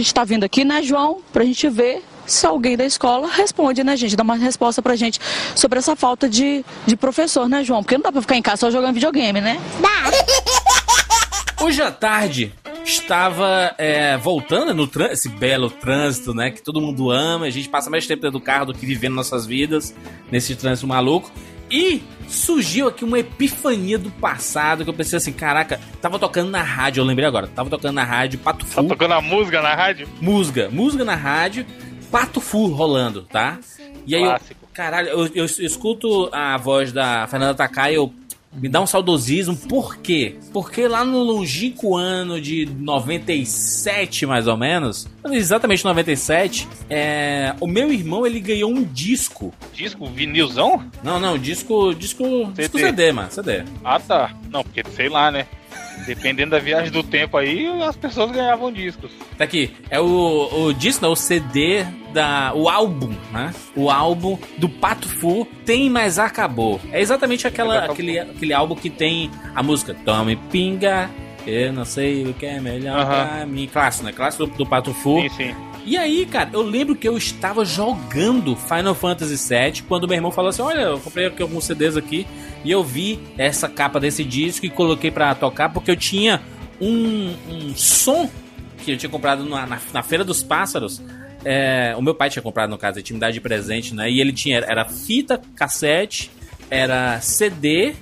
gente tá vindo aqui, né, João? Pra gente ver se alguém da escola responde, né, gente? Dá uma resposta pra gente sobre essa falta de, de professor, né, João? Porque não dá pra ficar em casa só jogando videogame, né? Dá. Hoje à tarde estava é, voltando no esse belo trânsito, né? Que todo mundo ama. A gente passa mais tempo dentro do carro do que vivendo nossas vidas nesse trânsito maluco. E surgiu aqui uma epifania do passado que eu pensei assim, caraca, tava tocando na rádio, eu lembrei agora, tava tocando na rádio, Pato Fu. Tava tocando a música na rádio? Música, música na rádio, Pato Fu rolando, tá? E aí eu, caralho, eu, eu, eu, escuto a voz da Fernanda Takai, eu me dá um saudosismo. Por quê? Porque lá no longínquo ano de 97, mais ou menos, exatamente 97, é, o meu irmão ele ganhou um disco. Disco? Vinilzão? Não, não, disco. Disco CD, disco CD mano, CD. Ah, tá. Não, porque sei lá, né? Dependendo da viagem do tempo aí, as pessoas ganhavam discos. Tá aqui, é o, o disco, não, o CD da. O álbum, né? O álbum do Pato Fu Tem Mas Acabou. É exatamente aquela, aquele, aquele álbum que tem a música Tome Pinga, eu não sei o que é melhor uhum. pra mim. Clássico, né? Clássico do, do Pato Fu. Sim, sim. E aí, cara, eu lembro que eu estava jogando Final Fantasy VII quando meu irmão falou assim: Olha, eu comprei aqui alguns CDs aqui e eu vi essa capa desse disco e coloquei para tocar porque eu tinha um, um, som que eu tinha comprado na, na, na Feira dos Pássaros. É, o meu pai tinha comprado, no caso, a intimidade de presente, né? E ele tinha, era fita, cassete, era CD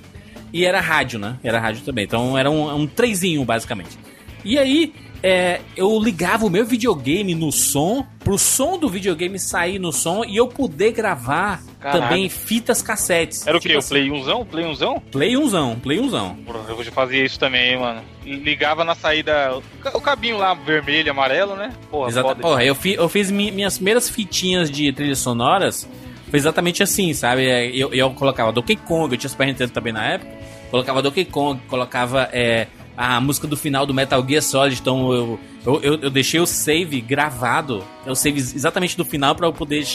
e era rádio, né? Era rádio também. Então era um, um trezinho, basicamente. E aí, é, eu ligava o meu videogame no som, pro som do videogame sair no som e eu poder gravar Caraca. também fitas cassetes. Era o tipo quê? Assim, o Play 1zão? Play 1zão? Play 1zão, Play 1zão. Eu já fazia isso também, mano. Ligava na saída, o cabinho lá vermelho, amarelo, né? Porra, Exato. Porra, eu, fi, eu fiz mi, minhas primeiras fitinhas de trilhas sonoras, foi exatamente assim, sabe? Eu, eu colocava Donkey Kong, eu tinha Super Nintendo também na época, colocava Donkey Kong, colocava... É, a música do final do Metal Gear Solid, então eu, eu, eu, eu deixei o save gravado, o save exatamente do final para eu poder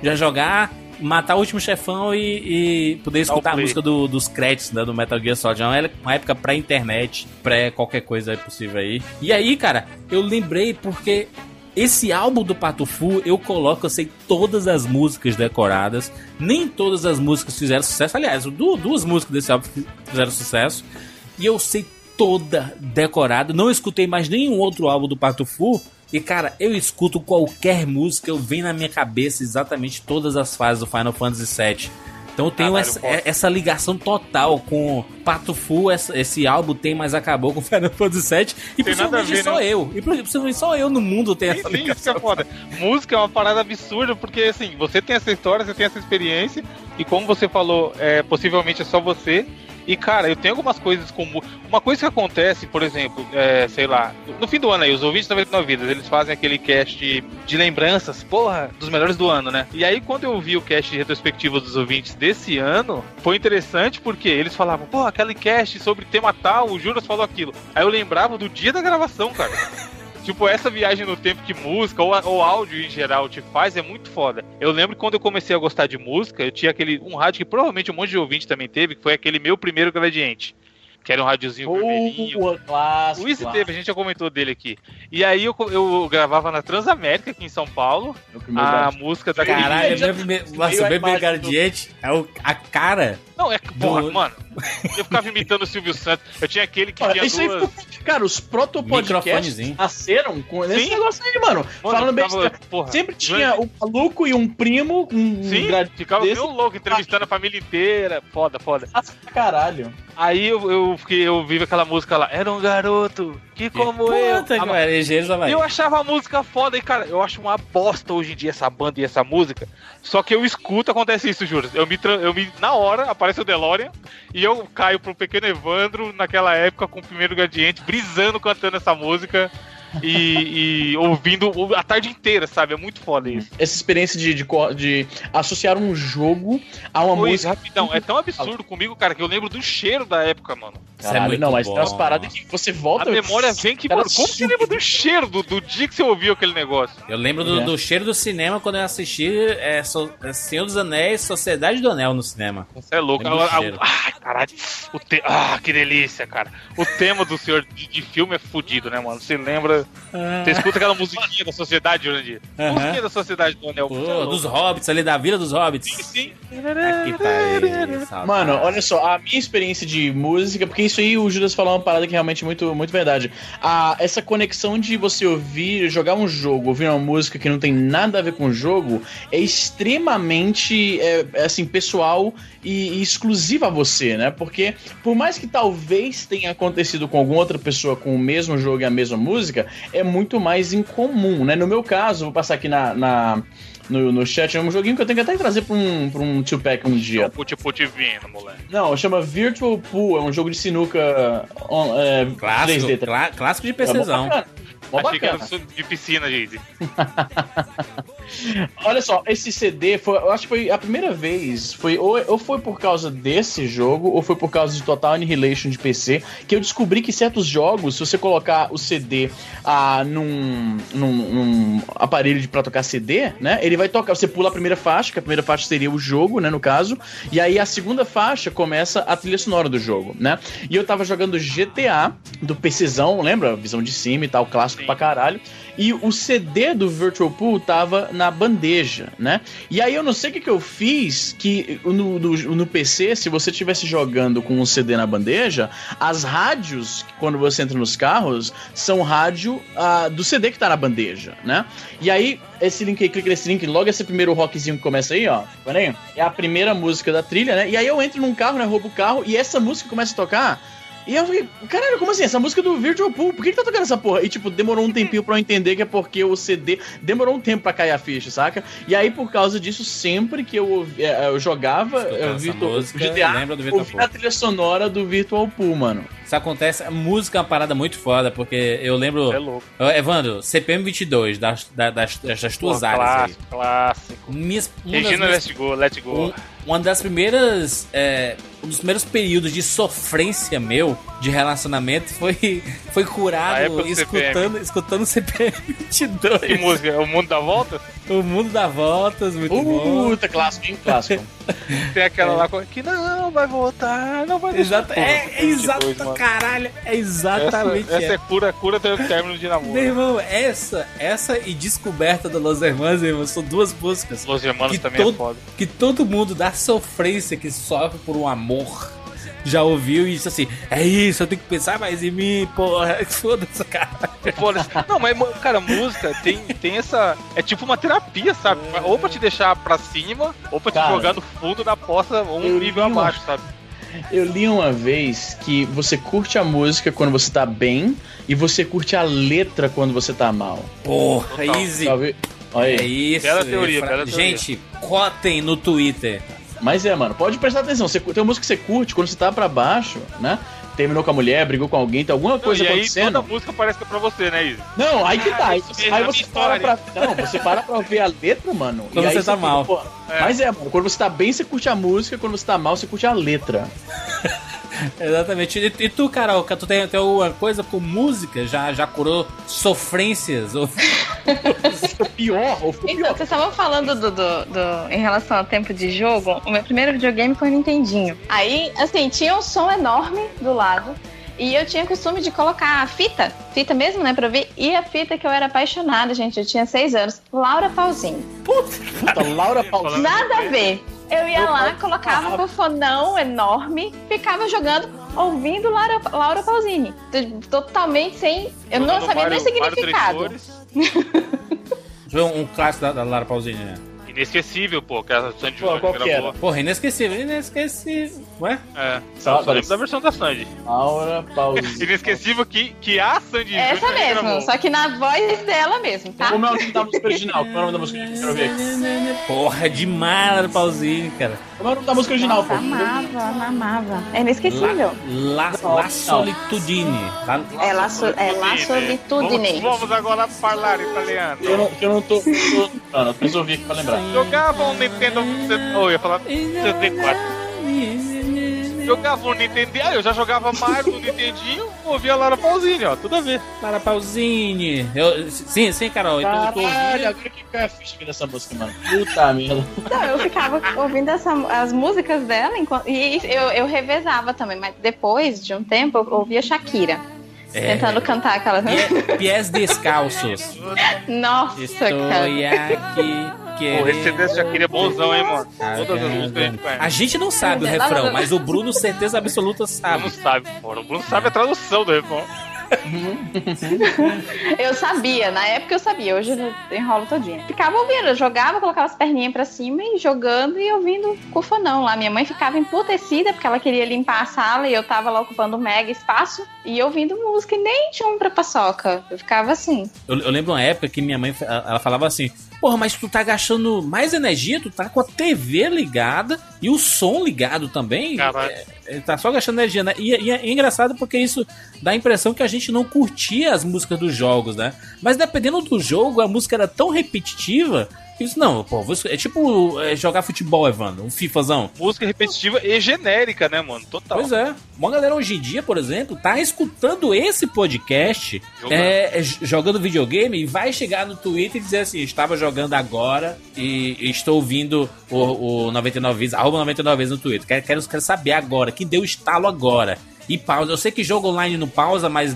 já jogar, matar o último chefão e, e poder escutar a música do, dos créditos né, do Metal Gear Solid. É uma época pré-internet, pré qualquer coisa possível aí. E aí, cara, eu lembrei porque esse álbum do Patufu, eu coloco, eu sei todas as músicas decoradas. Nem todas as músicas fizeram sucesso. Aliás, duas músicas desse álbum fizeram sucesso. E eu sei toda decorada. Não escutei mais nenhum outro álbum do Pato Fu. E cara, eu escuto qualquer música, eu venho na minha cabeça exatamente todas as fases do Final Fantasy VII. Então eu tenho essa, é, essa, ligação total com Pato Fu, essa, esse álbum tem, mas acabou com Final Fantasy VII. E tem possivelmente ver, só não. eu. E possivelmente só eu no mundo tenho essa ligação. Isso é foda. Música é uma parada absurda, porque assim, você tem essa história, você tem essa experiência, e como você falou, é, possivelmente é só você. E, cara, eu tenho algumas coisas como. Uma coisa que acontece, por exemplo, é, sei lá, no fim do ano aí, os ouvintes da 99 Vidas, eles fazem aquele cast de, lembranças, porra, dos melhores do ano, né? E aí, quando eu vi o cast de retrospectiva dos ouvintes desse ano, foi interessante porque eles falavam, pô, aquele cast sobre tema tal, o Juras falou aquilo. Aí eu lembrava do dia da gravação, cara. Tipo, essa viagem no tempo que música, ou, ou áudio em geral, te faz, é muito foda. Eu lembro que quando eu comecei a gostar de música, eu tinha aquele um rádio que provavelmente um monte de ouvinte também teve, que foi aquele meu primeiro gradiente que era um rádiozinho uh, vermelhinho. Clássico, o Easy teve, a gente já comentou dele aqui. E aí eu, eu gravava na Transamérica, aqui em São Paulo, a música da Caralho, meu primeiro, nossa, meu primeiro gradiente é o, a cara não, é porra, do... mano, eu ficava imitando o Silvio Santos. Eu tinha aquele que tinha duas... Aí, cara, os protopodcasts nasceram com esse Sim. negócio aí, mano. mano Falando bem, sempre tinha um maluco e um primo, um Sim, ficava desse... meio louco, entrevistando a família inteira. Foda, foda. Nossa, caralho. Aí eu, eu fiquei, eu vi aquela música lá, era um garoto que como Puta, eu. Cara, eu achava a música foda e, cara, eu acho uma bosta hoje em dia essa banda e essa música. Só que eu escuto, acontece isso, juro. Eu me, eu me na hora aparece o DeLorean e eu caio pro pequeno Evandro naquela época com o primeiro gradiente, brisando cantando essa música e, e, ouvindo a tarde inteira, sabe? É muito foda isso. Essa experiência de, de, de associar um jogo a uma música. Rapidão, é tão absurdo comigo, cara, que eu lembro do cheiro da época, mano. Caralho, é não, mas bom. tem umas paradas que você volta. A memória vem que, mano, como você lembra do cheiro do, do dia que você ouviu aquele negócio? Eu lembro do, é. do cheiro do cinema quando eu assisti é, so, é, Senhor dos Anéis, Sociedade do Anel no cinema. Você é louco. Ai, caralho. O te... Ah, que delícia, cara. O tema do senhor de, de filme é fodido, né, mano? Você lembra escuta, ah. você escuta aquela musiquinha da sociedade, Jurandir. Uhum. Musiquinha da sociedade do Anel. Pô, dos Hobbits, ali da Vila dos Hobbits. Sim, sim. Aqui tá aí, Mano, olha só, a minha experiência de música, porque isso aí o Judas falou uma parada que é realmente muito, muito verdade. A, essa conexão de você ouvir, jogar um jogo, ouvir uma música que não tem nada a ver com o jogo, é extremamente, é, é assim, pessoal e, e exclusiva a você, né? Porque por mais que talvez tenha acontecido com alguma outra pessoa com o mesmo jogo e a mesma música, é muito mais incomum, né? No meu caso, vou passar aqui na, na no, no chat, é um joguinho que eu tenho que até trazer pra um, pra um two-pack um dia. Put put vindo, moleque. Não, chama Virtual Pool, é um jogo de sinuca on, é, clássico, 3D. Clá, clássico de PCzão. É, Achei bacana. que era de piscina, gente. Olha só, esse CD foi, eu acho que foi a primeira vez, foi ou, ou foi por causa desse jogo ou foi por causa de Total Annihilation de PC que eu descobri que certos jogos, se você colocar o CD ah, num, num, num aparelho de pra tocar CD, né? Ele vai tocar, você pula a primeira faixa, que a primeira faixa seria o jogo, né, no caso, e aí a segunda faixa começa a trilha sonora do jogo, né? E eu tava jogando GTA do PCzão, lembra? Visão de cima e tal, clássico Sim. pra caralho. E o CD do Virtual Pool tava na bandeja, né? E aí eu não sei o que, que eu fiz, que no, no, no PC, se você estivesse jogando com um CD na bandeja, as rádios, quando você entra nos carros, são rádio uh, do CD que tá na bandeja, né? E aí, esse link aí, clica nesse link, logo esse primeiro rockzinho que começa aí, ó. Peraí. É a primeira música da trilha, né? E aí eu entro num carro, né? Roubo o carro, e essa música começa a tocar. E eu fiquei, caralho, como assim? Essa música é do Virtual Pool, por que, que tá tocando essa porra? E tipo, demorou um tempinho pra eu entender que é porque o CD demorou um tempo pra cair a ficha, saca? E aí, por causa disso, sempre que eu, é, eu jogava eu Virtual, música, GTA, lembra do Virtual ouvia Pool. a trilha sonora do Virtual Pool, mano. Isso acontece, a música é uma parada muito foda, porque eu lembro. É louco. Evandro, CPM 22, das, das, das, das tuas Pô, áreas clássico, aí. Clássico. Minhas, Regina, minhas, let's go, let's go. Um, uma das primeiras. É, um dos primeiros períodos de sofrência meu de relacionamento foi, foi curado escutando, escutando CPM 22. Que música? O Mundo dá Voltas? O Mundo dá Voltas, muito uh, bom. Puta, clássico, hein? Clássico. Tem aquela é. lá que não vai voltar, não vai Exato, É, é exato, caralho. É exatamente Essa, essa é cura, cura do término de namoro. Meu irmão, essa, essa e Descoberta do Los Hermanos, irmão, são duas músicas. Los Hermanos também todo, é foda. Que todo mundo dá sofrência que sofre por um amor já ouviu e disse assim: é isso, eu tenho que pensar mais em mim, porra. Foda-se, cara. Foda Não, mas, cara, música tem, tem essa. É tipo uma terapia, sabe? Ou pra te deixar pra cima, ou pra te cara, jogar no fundo da poça, ou um nível abaixo, sabe? Eu li uma vez que você curte a música quando você tá bem e você curte a letra quando você tá mal. Porra, Total. easy. Olha aí. É isso. Bela teoria, bela teoria. Gente, cotem no Twitter. Mas é, mano, pode prestar atenção. Você, tem uma música que você curte, quando você tá pra baixo, né? Terminou com a mulher, brigou com alguém, tem alguma coisa não, e acontecendo. Aí toda música parece que é pra você, né, Isa? Não, aí que tá. Aí, você, aí você para pra. Não, você para pra ver a letra, mano. Quando você tá mal. Fica, é. Mas é, mano, quando você tá bem, você curte a música, quando você tá mal, você curte a letra. Exatamente. E, e, tu, Carol, tu tem, tem alguma coisa com música? Já, já curou sofrências? Ou... ficou pior? Ou ficou então, vocês estavam falando do, do, do, em relação ao tempo de jogo. O meu primeiro videogame foi o Nintendinho. Aí, assim, tinha um som enorme do lado. E eu tinha costume de colocar a fita, fita mesmo, né, pra ver. E a fita que eu era apaixonada, gente, eu tinha seis anos, Laura Pausini. Puta, Laura Pausini. Nada a ver. Eu ia lá, colocava o fonão enorme, ficava jogando, ouvindo Laura, Laura Pausini. Totalmente sem. Eu não sabia nem o significado. Foi um, um clássico da, da Lara Pausini, né? Inesquecível, pô, que a Sandy Júnior gravou. Era? Porra, inesquecível, inesquecível. Ué? É, só, só lembro da versão da Sandy. Laura Pausini. inesquecível que, que a Sandy Essa Júnior mesmo, gravou. só que na voz dela mesmo, tá? Como é o nome da música original? Como é o nome da música original? Quero ver aqui. Porra, demais, Laura Pausini, cara. Como é o nome da música original, pô? Amava, amava. É inesquecível. La, la, la Solitudine. La, é, la, so, é La Solitudine. Vamos, vamos agora falar italiano. Eu não, eu não tô... Não, preciso ouvir aqui pra lembrar. Jogava um Nintendo. Oh, eu ia falar 64. Jogava um Nintendo. Ah, eu já jogava Mario no Nintendinho, ouvia Lara Pausini, ó, tudo a ver. Lara Pausini. Eu, sim, sim, Carol. Caralho, então, eu agora que é a ficha dessa música, mano. Puta merda. Não, eu ficava ouvindo essa, as músicas dela enquanto, e eu, eu revezava também, mas depois de um tempo eu ouvia Shakira. É. Tentando cantar aquela. Pies descalços. Nossa, Estou cara. aqui. Pô, esse CD já queria bonzão, hein, mano? Todas as músicas a gente A gente não sabe o refrão, mas o Bruno, certeza absoluta, sabe. Não sabe, pô. O Bruno sabe a tradução do refrão. eu sabia, na época eu sabia, hoje eu enrolo todinho. Ficava ouvindo, eu jogava, colocava as perninhas pra cima e jogando e ouvindo o fanão lá. Minha mãe ficava emputecida porque ela queria limpar a sala e eu tava lá ocupando um mega espaço e ouvindo música e nem tinha um pra paçoca. Eu ficava assim. Eu, eu lembro uma época que minha mãe ela falava assim: Porra, mas tu tá gastando mais energia, tu tá com a TV ligada e o som ligado também. Caralho. É, é, tá só gastando energia, né? E, e, é engraçado porque isso dá a impressão que a gente não curtia as músicas dos jogos, né? Mas dependendo do jogo, a música era tão repetitiva isso não, pô, é tipo é jogar futebol, Evandro, um FIFAzão. Música repetitiva e genérica, né, mano? Total. Pois é. Uma galera hoje em dia, por exemplo, tá escutando esse podcast jogando, é, é, jogando videogame e vai chegar no Twitter e dizer assim: estava jogando agora e, e estou ouvindo o, o 99 vezes, arroba 99 vezes no Twitter. Quero, quero, quero saber agora, que deu estalo agora. E pausa. Eu sei que jogo online não pausa, mas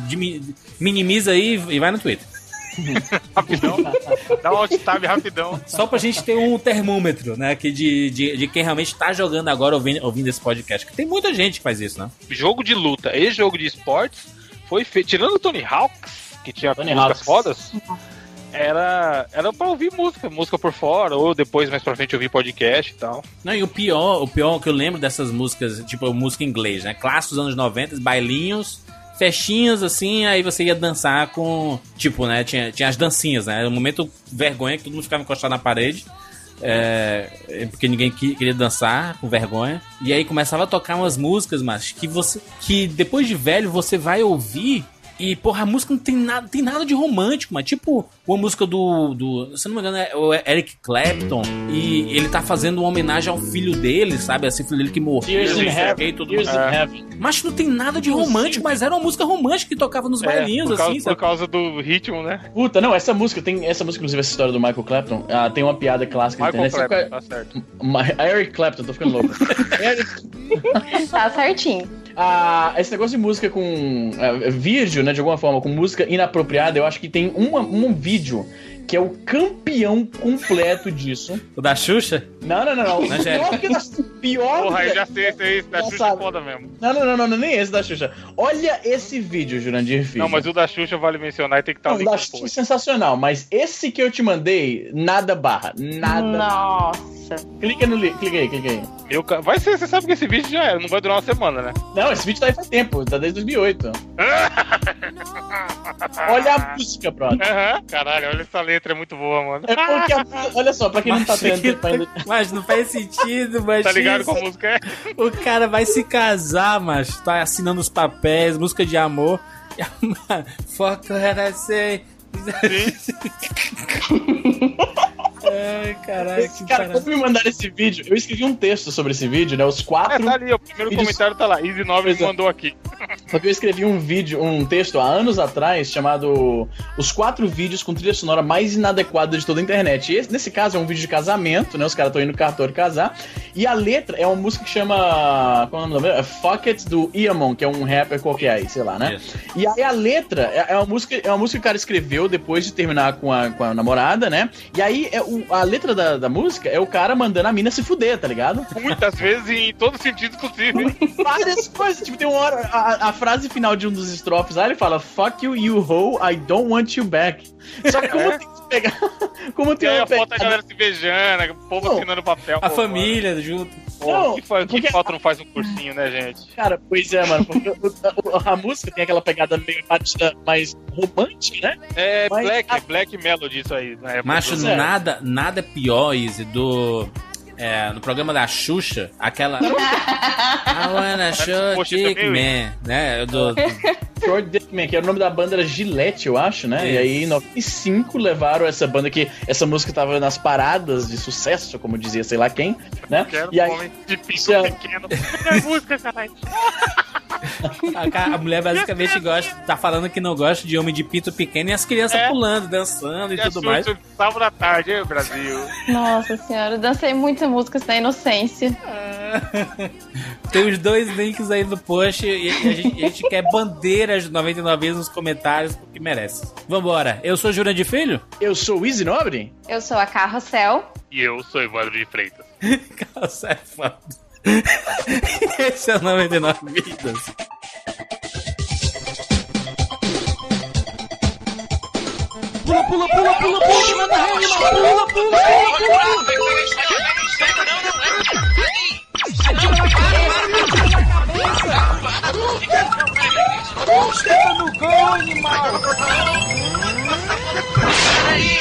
minimiza aí e vai no Twitter. Rapidão. Dá um alt tab rapidão. Só pra gente ter um termômetro, né? Que de, de, de quem realmente tá jogando agora ouvindo, ouvindo esse podcast. Que tem muita gente que faz isso, né? Jogo de luta e jogo de esportes foi feito. Tirando o Tony Hawks, que tinha Tony músicas Hawks. fodas. Era, era pra ouvir música, música por fora, ou depois mais pra frente ouvir podcast e tal. Não, e o pior, o pior que eu lembro dessas músicas, tipo música em inglês, né? Clássicos dos anos 90, bailinhos, festinhas assim, aí você ia dançar com. Tipo, né? Tinha, tinha as dancinhas, né? Era um momento vergonha que todo mundo ficava encostado na parede. É, porque ninguém queria dançar com vergonha. E aí começava a tocar umas músicas, mas que você. que depois de velho você vai ouvir e, porra, a música não tem nada, tem nada de romântico, mas tipo uma música do, do. Se não me engano, é o Eric Clapton. E ele tá fazendo uma homenagem ao filho dele, sabe? Assim, filho dele que morreu. Years in Heaven. Tudo Years in Heaven. Mas não tem nada de romântico, mas era uma música romântica que tocava nos é, bailinhos, por causa, assim, sabe? Por causa do ritmo, né? Puta, não, essa música, tem essa música, inclusive, essa história do Michael Clapton, ah, tem uma piada clássica Michael na internet. Clapton, tá certo. Eric Clapton, tô ficando louco. Eric... tá certinho. Ah, esse negócio de música com uh, vídeo, né, de alguma forma, com música inapropriada, eu acho que tem uma, um vídeo que é o campeão completo disso. O da Xuxa? Não, não, não, não. não pior que da pior Porra, eu já sei esse aí, da Xuxa é foda mesmo. Não, não, não, não, não, nem esse da Xuxa. Olha esse vídeo, Jurandir Filho. Não, mas o da Xuxa vale mencionar e tem que estar tá O da Xuxa é sensacional, mas esse que eu te mandei, nada barra. Nada. Nossa. Clica no link, clica aí, clica aí. Eu, vai ser, você sabe que esse vídeo já é, não vai durar uma semana, né? Não, esse vídeo tá aí faz tempo, tá desde 2008. olha a música, brother. Caralho, olha essa letra, é muito boa, mano. É porque, a, olha só, pra quem mas não tá tendo tempo ainda. Mas não faz sentido, mas. Tá ligado com a música é? O cara vai se casar, mas tá assinando os papéis, música de amor. Fuck what I say. Ai, caralho. Cara, quando me mandaram esse vídeo, eu escrevi um texto sobre esse vídeo, né? Os quatro. É, tá ali, o primeiro vídeos... comentário tá lá. Easy 9 me mandou aqui. Só que eu escrevi um vídeo, um texto há anos atrás, chamado Os quatro vídeos com trilha sonora mais inadequada de toda a internet. E esse, nesse caso é um vídeo de casamento, né? Os caras estão indo no cartório casar. E a letra é uma música que chama. Qual é o nome da É Fuck It do Iamon, que é um rapper qualquer aí, sei lá, né? Isso. E aí a letra é, é, uma música, é uma música que o cara escreveu depois de terminar com a, com a namorada, né? E aí é, o, a letra da, da música é o cara mandando a mina se fuder, tá ligado? Muitas vezes em todos os sentidos possíveis. Várias coisas. Tipo, tem uma hora. A, a, frase final de um dos estrofes lá, ele fala: Fuck you, you hoe, I don't want you back. Só que como é. tem que pegar. Como tem e aí a foto da galera se beijando, o povo não, assinando papel. A família mano. junto. Pô, não, que, porque... que foto não faz um cursinho, né, gente? Cara, pois é, mano. Porque a, a, música tem aquela pegada meio batida mais romântica, né? É, Mas, Black, a... Black Melody isso aí. Na época Macho, nada, nada pior, Izzy, do é, no programa da Xuxa, aquela. I wanna show Dick Man, né? Do, do... Short Dick Man, que era o nome da banda, era Gillette, eu acho, né? E aí em 95 levaram essa banda que essa música tava nas paradas de sucesso, como dizia sei lá quem, né? Quero e aí, um homem de pinto já... pequeno. É música, caralho. A, a, mulher basicamente gosta, tá falando que não gosta de homem de pinto pequeno e as crianças é. pulando, dançando e, e tudo mais. Sábado da tarde, hein, Brasil. Nossa senhora, eu dancei muitas músicas inocência. É. Tem os dois links aí no post e a gente, a gente quer bandeiras de 99 vezes nos comentários porque merece. Vambora. Eu sou Júlia de Filho. Eu sou o Easy Nobre. Eu sou a Carrossel. E eu sou Evandro de Freitas. Carrossel é foda. Esse é o 99 Vidas. Pula, pula, pula, pula, pula, pula, pula, pula, pula. Esteva no gol, animal! Peraí,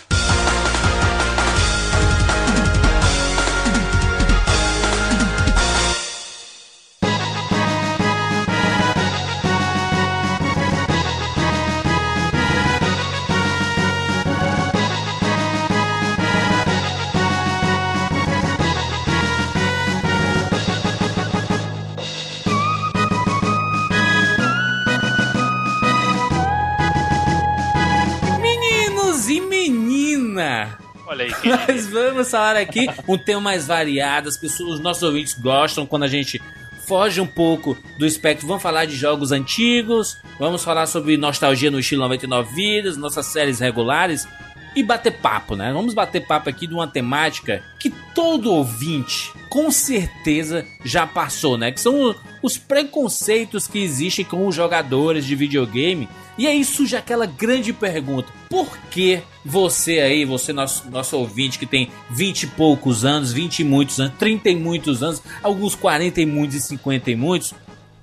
Olha aí, nós vamos falar aqui um tema mais variado. As pessoas, os nossos ouvintes gostam quando a gente foge um pouco do espectro. Vamos falar de jogos antigos, vamos falar sobre nostalgia no estilo 99 vidas, nossas séries regulares e bater papo, né? Vamos bater papo aqui de uma temática que todo ouvinte com certeza já passou, né? Que são os preconceitos que existem com os jogadores de videogame. E aí surge aquela grande pergunta: por que você aí, você nosso, nosso ouvinte que tem 20 e poucos anos, 20 e muitos anos, 30 e muitos anos, alguns 40 e muitos e 50 e muitos,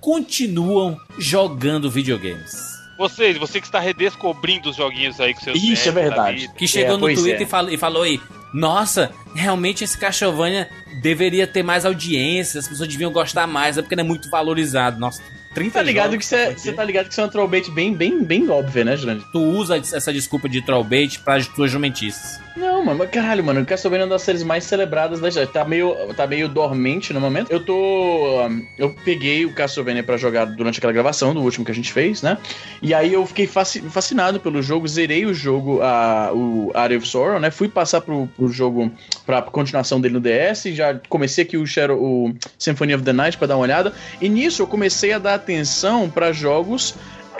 continuam jogando videogames? Você, você que está redescobrindo os joguinhos aí com seus Isso, é da verdade. Que chegou É, no Twitter é. e, falou, e falou aí: Nossa, realmente esse Castlevania deveria ter mais audiência, as pessoas deviam gostar mais, é porque não é muito valorizado. Nossa, 30 Tá ligado jogos que você quê? tá ligado que isso é uma trollbait bem, bem, bem óbvia, né, Jurandir? Tu usa essa desculpa de trollbait para as tuas jumentices. Não, mano, caralho, mano, Castlevania é uma das séries mais celebradas da história. Tá meio, tá meio dormente no momento. Eu tô. um, Eu peguei o Castlevania pra jogar durante aquela gravação do último que a gente fez, né? E aí eu fiquei fasci- fascinado pelo jogo, zerei o jogo, a, o Area of Sorrow, né? Fui passar pro, pro jogo, pra continuação dele no DS, já comecei aqui o, Shadow, o Symphony of the Night pra dar uma olhada. E nisso eu comecei a dar atenção pra jogos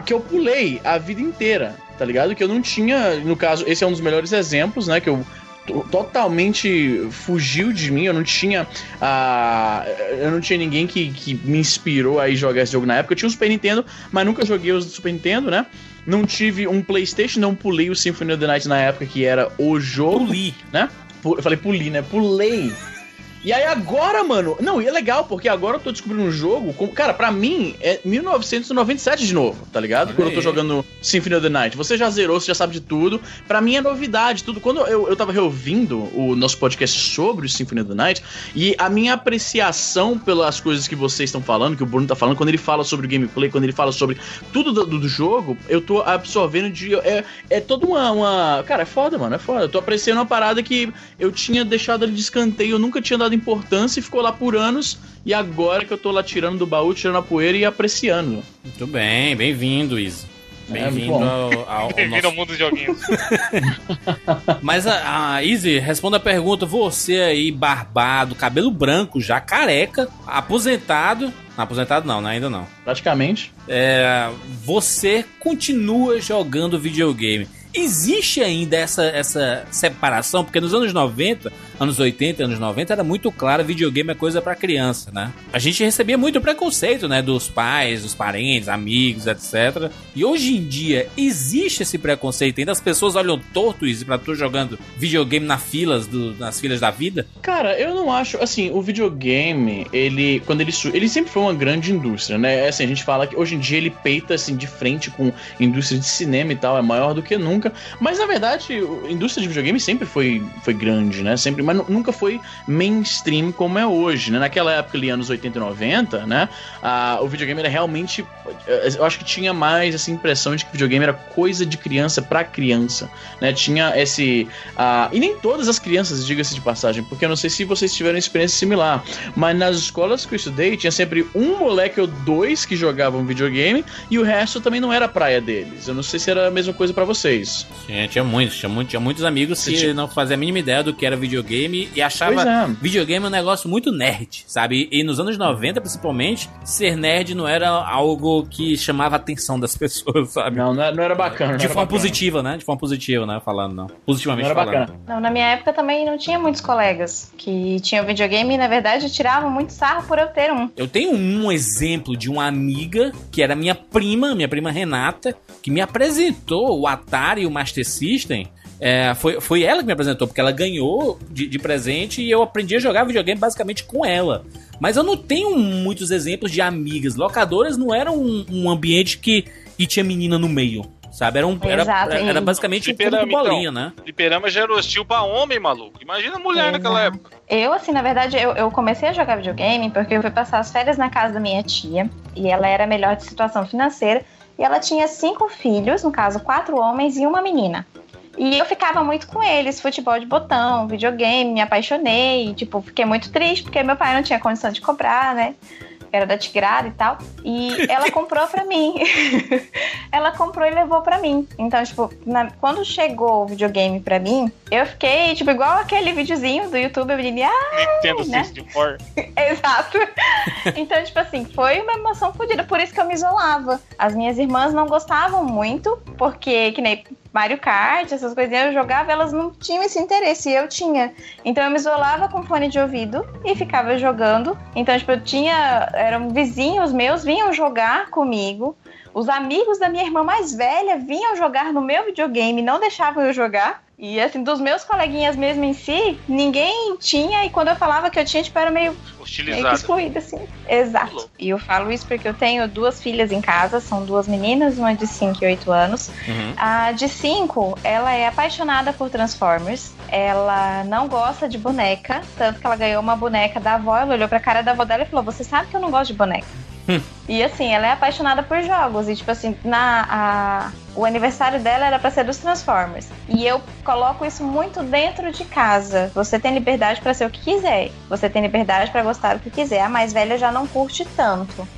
que eu pulei a vida inteira, tá ligado? Que eu não tinha, no caso, esse é um dos melhores exemplos, né? Que eu to- totalmente fugiu de mim, eu não tinha ah, eu não tinha ninguém que, que me inspirou a jogar esse jogo na época. Eu tinha um Super Nintendo, mas nunca joguei os do Super Nintendo, né? Não tive um PlayStation, não pulei o Symphony of the Night na época que era o jogo Puli. né? Eu falei puli, né? Pulei. E aí agora, mano. Não, e é legal, porque agora eu tô descobrindo um jogo. Com, cara, pra mim é 1997 de novo, tá ligado? Olha Quando eu tô jogando Symphony of the Night. Você já zerou, você já sabe de tudo. Pra mim é novidade, tudo. Quando eu, eu tava reouvindo o nosso podcast sobre o Symphony of the Night, e a minha apreciação pelas coisas que vocês estão falando, que o Bruno tá falando, quando ele fala sobre o gameplay, quando ele fala sobre tudo do, do- do jogo, eu tô absorvendo de. É, é toda uma, uma. Cara, é foda, mano, é foda. Eu tô apreciando uma parada que eu tinha deixado ele de escanteio, eu nunca tinha dado importância e ficou lá por anos. E agora que eu tô lá tirando do baú, tirando a poeira e apreciando. Muito bem, bem-vindo, Isa. É, Bem-vindo bom. ao, ao, Bem-vindo nosso ao mundo dos joguinhos. Mas a, a Izzy, responda a pergunta. Você aí, barbado, cabelo branco, já careca, aposentado. Não, aposentado não, né? ainda não. Praticamente. É, você continua jogando videogame. Existe ainda essa, essa separação? Porque nos anos 90, anos 80, anos 90, era muito claro videogame é coisa pra criança, né? A gente recebia muito preconceito, né? Dos pais, dos parentes, amigos, etc. E hoje em dia, existe esse preconceito ainda? As pessoas olham torto isso pra tu jogando videogame filas, do, nas filas da vida? Cara, eu não acho, assim, o videogame, ele, quando ele, ele sempre foi uma grande indústria, né? Assim, a gente fala que hoje em dia ele peita, assim, de frente com indústria de cinema e tal, é maior do que nunca, mas na verdade, a indústria de videogame sempre foi, foi grande, né? Sempre, mas nunca foi mainstream como é hoje, né? Naquela época ali, anos 80 e 90, né? O videogame era realmente. Eh, eu acho que tinha mais essa impressão de que o videogame era coisa de criança para criança, né? Tinha esse. Uh, e nem todas as crianças, diga-se de passagem, porque eu não sei se vocês tiveram experiência similar, mas nas escolas que eu estudei, tinha sempre um moleque ou dois que jogavam videogame e o resto também não era praia deles. Eu não sei se era a mesma coisa para vocês. Tinha, tinha muitos, tinha, muito, tinha muitos amigos que tinha... não faziam a mínima ideia do que era videogame e achava é. videogame um negócio muito nerd, sabe? E nos anos 90, principalmente, ser nerd não era algo que chamava a atenção das pessoas, sabe? Não, não era, bacana. De forma bacana. positiva, né? De forma positiva, né? Falando, não. Positivamente não era falando. Bacana. Não, na minha época também não tinha muitos colegas que tinham videogame e, na verdade, tiravam muito sarro por eu ter um. Eu tenho um exemplo de uma amiga que era minha prima, minha prima Renata, que me apresentou o Atari e o Master System é, foi, foi ela que me apresentou, porque ela ganhou de, de, presente e eu aprendi a jogar videogame basicamente com ela. Mas eu não tenho muitos exemplos de amigas. Locadoras não eram um, um ambiente que e tinha menina no meio. Sabe? Era, um, era, era basicamente um público bolinha, então, né? Fliperama já era hostil pra homem, maluco. Imagina mulher naquela época. Eu, assim, na verdade, eu, eu comecei a jogar videogame porque eu fui passar as férias na casa da minha tia. E ela era melhor de situação financeira. E ela tinha cinco filhos, no caso, quatro homens e uma menina. E eu ficava muito com eles, futebol de botão, videogame, me apaixonei, tipo, fiquei muito triste porque meu pai não tinha condição de comprar, né? era da Tigrada e tal. E ela comprou pra mim. ela comprou e levou pra mim. Então, tipo, na, quando chegou o videogame pra mim, eu fiquei, tipo, igual aquele videozinho do YouTube, a menina. Nintendo né? 64. Exato. então, tipo assim, foi uma emoção fodida. Por isso que eu me isolava. As minhas irmãs não gostavam muito, porque, que nem Mario Kart, essas coisinhas eu jogava, elas não tinham esse interesse, e eu tinha. Então eu me isolava com fone de ouvido e ficava jogando. Então, tipo, eu tinha. Eram vizinhos meus, vinham jogar comigo. Os amigos da minha irmã mais velha vinham jogar no meu videogame, não deixavam eu jogar. E assim, dos meus coleguinhas mesmo em si, ninguém tinha, e quando eu falava que eu tinha, tipo, era meio, meio excluída, assim. Exato. E eu falo isso porque eu tenho duas filhas em casa, são duas meninas, uma de 5 e 8 anos. Uhum. A de 5, ela é apaixonada por Transformers. Ela não gosta de boneca, tanto que ela ganhou uma boneca da avó, ela olhou pra cara da avó dela e falou: Você sabe que eu não gosto de boneca. E assim, ela é apaixonada por jogos. E, tipo assim, na, a, o aniversário dela era para ser dos Transformers. E eu coloco isso muito dentro de casa. Você tem liberdade para ser o que quiser. Você tem liberdade para gostar do que quiser. A mais velha já não curte tanto.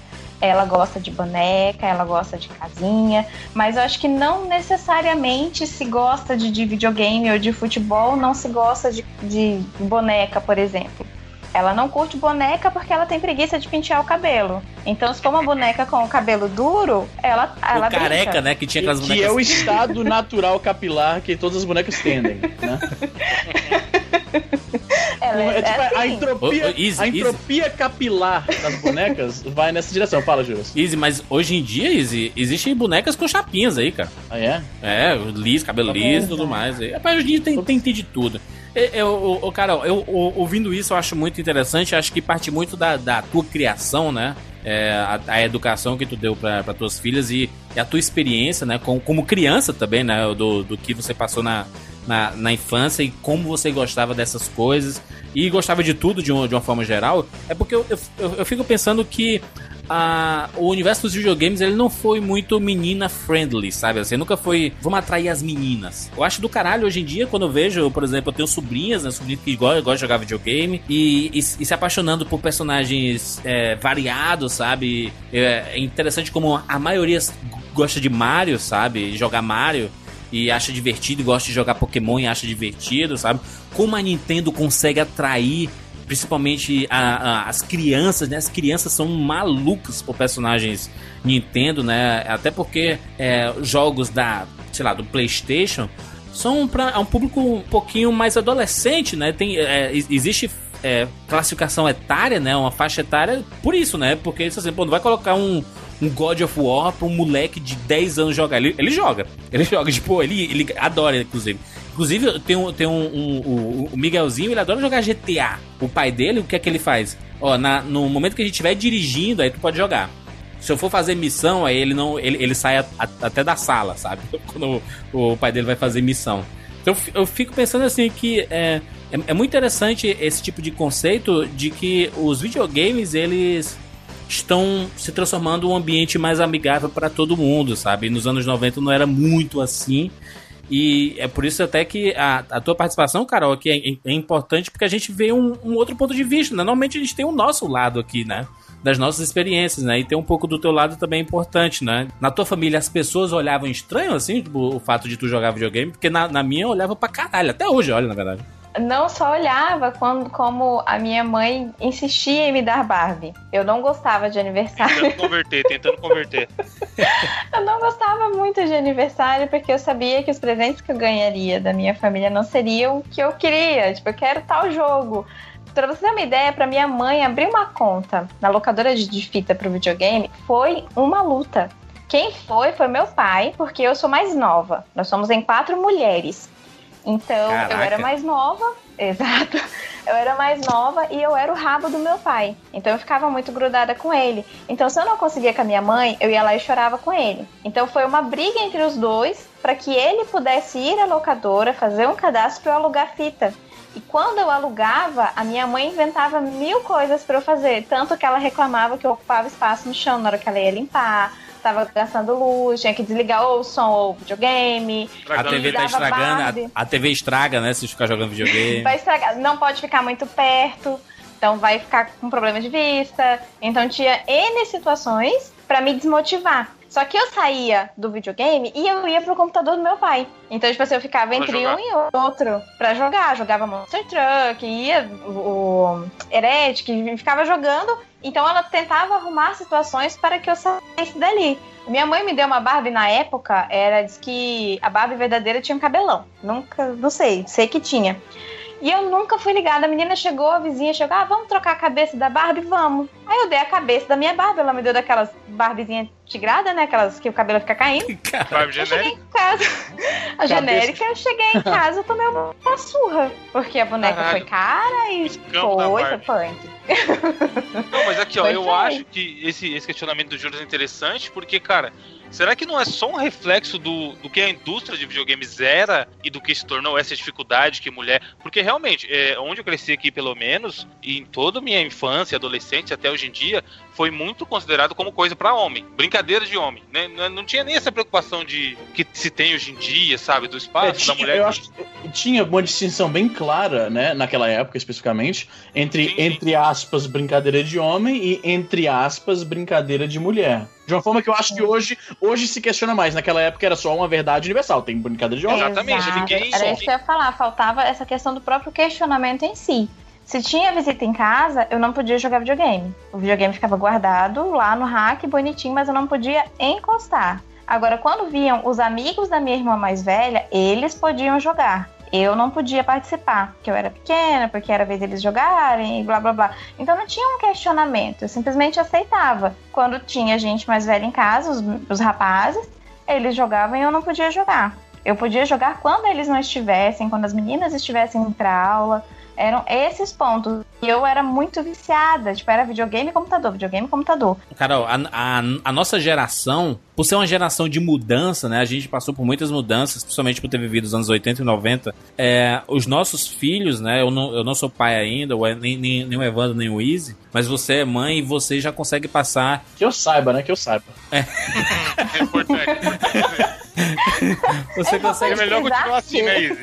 Ela gosta de boneca, ela gosta de casinha, mas eu acho que não necessariamente se gosta de, de videogame ou de futebol, não se gosta de, de boneca, por exemplo. Ela não curte boneca porque ela tem preguiça de pentear o cabelo. Então, se for uma boneca com o cabelo duro, ela, ela o careca, brinca. né? Que tinha aquelas bonecas. Que é o estado natural capilar que todas as bonecas tendem, né? Ela é, é tipo, assim. a entropia, oh, easy, a entropia easy. capilar das bonecas vai nessa direção. Fala, Júlio. Easy, mas hoje em dia, Easy, existem bonecas com chapinhas aí, cara. Ah, é? É, liso, cabelo liso e tudo mais. Rapaz, hoje em dia tem, tem, tem de tudo. Eu, eu, Carol, eu, ouvindo isso, eu acho muito interessante. Acho que parte muito da, da tua criação, né? É, a, a, educação que tu deu para tuas filhas e, e, a tua experiência, né? Com, como criança também, né? Do, do que você passou na, na, na, infância e como você gostava dessas coisas e gostava de tudo de, um, de uma forma geral. É porque eu, eu, eu fico pensando que a, o universo dos videogames ele não foi muito menina friendly, sabe? Assim, nunca foi vamos atrair as meninas. Eu acho do caralho hoje em dia, quando eu vejo, por exemplo, eu tenho sobrinhas, né? Sobrinhas que gostam, de jogar videogame e, e, e, se apaixonando por personagens é, variados, sabe? É, é interessante como a maioria gosta de Mario, sabe? Jogar Mario e acha divertido, gosta de jogar Pokémon e acha divertido, sabe? Como a Nintendo consegue atrair principalmente a, a, as crianças, né? As crianças são malucas por personagens Nintendo, né? Até porque é, jogos da, sei lá, do PlayStation são para um público um pouquinho mais adolescente, né? Tem, é, existe é, classificação etária, né? Uma faixa etária por isso, né? Porque assim, pô, não vai colocar um, um God of War pra um moleque de 10 anos jogar. Ele, ele joga. Ele joga, tipo, ele, ele adora, inclusive. Inclusive, tem um, tem um, um, um, Miguelzinho, ele adora jogar GTA. O pai dele, o que é que ele faz? Ó, na, no momento que a gente estiver dirigindo, aí tu pode jogar. Se eu for fazer missão, aí ele não. Ele, ele sai a, a, até da sala, sabe? Quando o, o, pai dele vai fazer missão. Então eu fico pensando assim que é, é, é muito interessante esse tipo de conceito de que os videogames, eles estão se transformando um ambiente mais amigável para todo mundo, sabe? Nos anos 90 não era muito assim. E é por isso até que a, a tua participação, Carol, aqui é, é importante porque a gente vê um, um, outro ponto de vista, né? Normalmente a gente tem o nosso lado aqui, né? Das nossas experiências, né? E ter um pouco do teu lado também é importante, né? Na tua família as pessoas olhavam estranho, assim, tipo, o fato de tu jogar videogame, porque na, na minha eu olhava pra caralho, até hoje, olha, na verdade não só olhava quando, como a minha mãe insistia em me dar Barbie. Eu não gostava de aniversário. Tentando converter, tentando converter. eu não gostava muito de aniversário porque eu sabia que os presentes que eu ganharia da minha família não seriam o que eu queria. Tipo, eu quero tal jogo. Pra você ter uma ideia, pra minha mãe abrir uma conta na locadora de fita pro videogame foi uma luta. Quem foi foi meu pai, porque eu sou mais nova. Nós somos em quatro mulheres. Então, Caraca. eu era mais nova, exato. Eu era mais nova e eu era o rabo do meu pai. Então eu ficava muito grudada com ele. Então, se eu não conseguia com a minha mãe, eu ia lá e chorava com ele. Então foi uma briga entre os dois para que ele pudesse ir à locadora, fazer um cadastro para eu alugar fita. E quando eu alugava, a minha mãe inventava mil coisas para eu fazer. Tanto que ela reclamava que eu ocupava espaço no chão na hora que ela ia limpar tava gastando luz, tinha que desligar ou o som ou o videogame. A TV tá estragando, a, a, TV estraga, né? Se ficar jogando videogame. Vai estragar, não pode ficar muito perto, então vai ficar com problema de vista. Então tinha N situações para me desmotivar. Só que eu saía do videogame e eu ia pro computador do meu pai. Então, tipo assim, eu ficava entre um e outro pra jogar. Jogava Monster Truck, ia o, o Heretic, ficava jogando. Então ela tentava arrumar situações para que eu saísse dali. Minha mãe me deu uma Barbie na época, era diz que a Barbie verdadeira tinha um cabelão. Nunca, não sei, sei que tinha. E eu nunca fui ligada. A menina chegou, a vizinha chegou, ah, vamos trocar a cabeça da Barbie? Vamos. Aí eu dei a cabeça da minha Barbie, ela me deu daquelas Barbiezinhas tigrada, né? Aquelas que o cabelo fica caindo. Barbie genérica? Casa, a genérica, eu cheguei em casa, eu tomei uma surra. Porque a boneca Caralho. foi cara e foi, foi punk. Não, mas aqui, ó, foi eu acho que esse, esse questionamento do Júlio é interessante, porque, cara, Será que não é só um reflexo do, do que a indústria de videogames era e do que se tornou essa dificuldade que mulher. Porque realmente, é, onde eu cresci aqui, pelo menos, e em toda a minha infância, adolescente até hoje em dia, foi muito considerado como coisa para homem, brincadeira de homem, né? Não tinha nem essa preocupação de que se tem hoje em dia, sabe, do espaço é, tinha, da mulher. Eu acho que tinha uma distinção bem clara, né, naquela época especificamente, entre sim, sim. entre aspas brincadeira de homem e entre aspas brincadeira de mulher. De uma forma que eu acho que hoje, hoje se questiona mais. Naquela época era só uma verdade universal. Tem brincadeira de homem. Exatamente, Exato. ninguém. Era isso que eu ia falar. Faltava essa questão do próprio questionamento em si. Se tinha visita em casa, eu não podia jogar videogame. O videogame ficava guardado lá no rack, bonitinho, mas eu não podia encostar. Agora, quando viam os amigos da minha irmã mais velha, eles podiam jogar eu não podia participar, porque eu era pequena, porque era vez eles jogarem e blá blá blá. Então não tinha um questionamento, eu simplesmente aceitava. Quando tinha gente mais velha em casa, os, os rapazes, eles jogavam e eu não podia jogar. Eu podia jogar quando eles não estivessem, quando as meninas estivessem para aula. Eram esses pontos. E eu era muito viciada. Tipo, era videogame e computador, videogame e computador. Carol, a, a, a, nossa geração, por ser uma geração de mudança, né? A gente passou por muitas mudanças, principalmente por ter vivido os anos 80 e 90. É, os nossos filhos, né? Eu não, eu não sou pai ainda, nem, nem, nem o Evandro, nem o Easy. Mas você é mãe e você já consegue passar. Que eu saiba, né? Que eu saiba. É. é importante. você é consegue. É melhor continuar assim, né, Easy?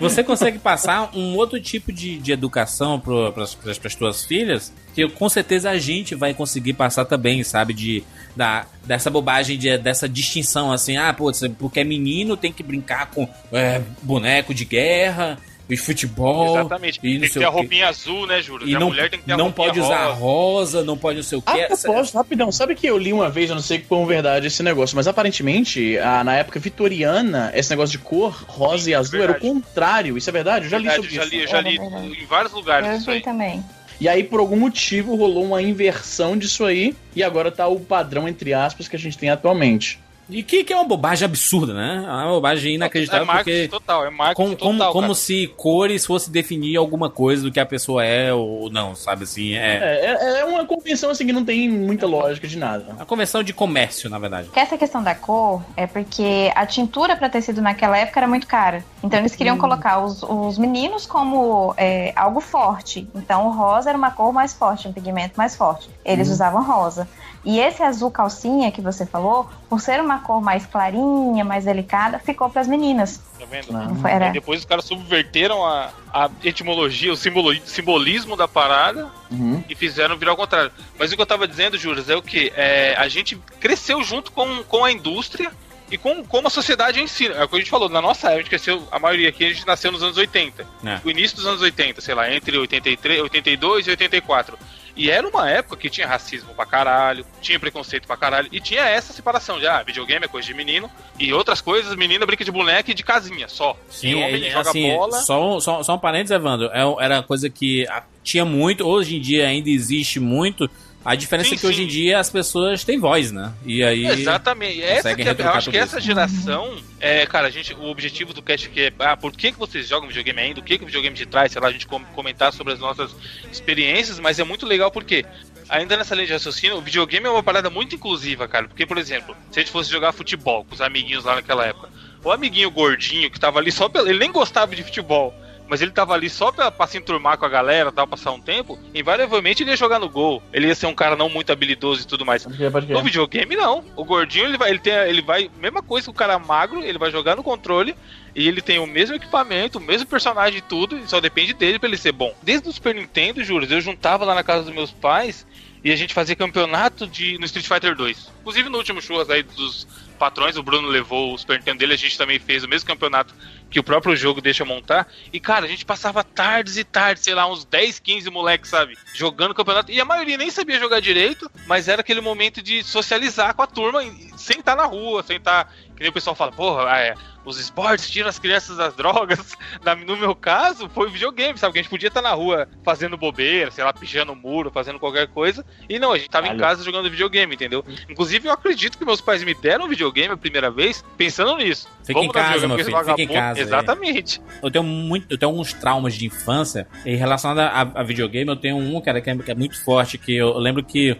Você consegue passar um outro tipo de, de educação para as tuas filhas que com certeza a gente vai conseguir passar também, sabe? De, da, dessa bobagem, de, dessa distinção assim, ah, pô, porque é menino tem que brincar com é, boneco de guerra e futebol. Exatamente. E tem que ter a roupinha azul, né, Júlio? E, a não, mulher tem que ter a Não pode usar rosa. rosa, não pode não sei o quê. Ah, posso, rapidão. Sabe que eu li uma vez, eu não sei como verdade esse negócio, mas aparentemente, a, na época vitoriana, esse negócio de cor rosa Sim, e azul era o contrário. Isso é verdade? Eu já verdade, li sobre já isso. Li, já li em vários lugares eu isso aí. também. E aí, por algum motivo, rolou uma inversão disso aí, e agora tá o padrão, entre aspas, que a gente tem atualmente. E que, que é uma bobagem absurda, né? É uma bobagem inacreditável. É marketing porque total, é marketing como, como, total. como cara. se cores fosse definir alguma coisa do que a pessoa é ou não, sabe assim? É, É, é, é uma convenção assim que não tem muita lógica de nada. a convenção de comércio, na verdade. Que essa questão da cor é porque a tintura para tecido naquela época era muito cara. Então eles queriam colocar os, os meninos como é, algo forte. Então o rosa era uma cor mais forte, um pigmento mais forte. Eles usavam rosa. E esse azul calcinha que você falou, por ser uma cor mais clarinha, mais delicada, ficou para as meninas. Tá vendo? Não. Era... E depois os caras subverteram a, a etimologia, o simbolo, simbolismo da parada Uhum. e fizeram virar ao contrário. Mas o que eu tava dizendo, Juras, é o que? É, a gente cresceu junto com, com a indústria e com como a sociedade em si. É o que a gente falou, na nossa época, a gente cresceu, a maioria aqui, a gente nasceu nos anos 80. É. O início dos anos 80, sei lá, entre 83, 82 e 84. E era uma época que tinha racismo pra caralho, tinha preconceito pra caralho, e tinha essa separação de, ah, videogame é coisa de menino, e outras coisas, menina brinca de boneca e de casinha, só. Sim, e homem é, joga assim, bola. Só, um- só, só um parênteses, Evandro. É- era coisa que tinha muito, hoje em dia ainda existe muito. A diferença Sim, é que hoje sim. em dia as pessoas têm voz, né? E aí. Exatamente. Essa que é, eu acho que tudo essa geração, é, cara, a gente, o objetivo do cast aqui é, ah, por que, que vocês jogam videogame ainda? O que, que o videogame te traz? Sei lá, a gente com- comentar sobre as nossas experiências, mas é muito legal porque ainda nessa linha de raciocínio, o videogame é uma parada muito inclusiva, cara. Porque, por exemplo, se a gente fosse jogar futebol com os amiguinhos lá naquela época, o amiguinho gordinho que tava ali só pelo. Ele nem gostava de futebol. Mas ele tava ali só pra, pra se enturmar com a galera, tal, passar um tempo. Invariavelmente ele ia jogar no gol. Ele ia ser um cara não muito habilidoso e tudo mais. Pode crer, pode No videogame, não. O gordinho, ele vai, ele tem, ele vai, mesma coisa que o cara magro, ele vai jogar no controle e ele tem o mesmo equipamento, o mesmo personagem e tudo, e só depende dele pra ele ser bom. Desde o Super Nintendo, juros, eu juntava lá na casa dos meus pais e a gente fazia campeonato de no Street Fighter 2. Inclusive no último churras aí dos patrões, o Bruno levou o Super Nintendo dele, a gente também fez o mesmo campeonato que o próprio jogo deixa montar. E, cara, a gente passava tardes e tardes, sei lá, uns 10, 15 moleques, sabe? Jogando campeonato. E a maioria nem sabia jogar direito, mas era aquele momento de socializar com a turma sem estar na rua, sem estar. Que nem o pessoal fala, porra, é, os esportes tiram as crianças das drogas. Na- no meu caso, foi videogame, sabe? Que a gente podia estar na rua fazendo bobeira, sei lá, pichando o muro, fazendo qualquer coisa. E não, a gente tava em casa jogando videogame, entendeu? Inclusive, eu acredito que meus pais me deram um videogame a primeira vez pensando nisso. Fica em dar casa, meu filho, fica em vagabundo. Casa, é. Exatamente. Eu tenho muito, eu tenho alguns traumas de infância em relação a, a videogame. Eu tenho um, cara, que é, que é muito forte, que eu, eu lembro que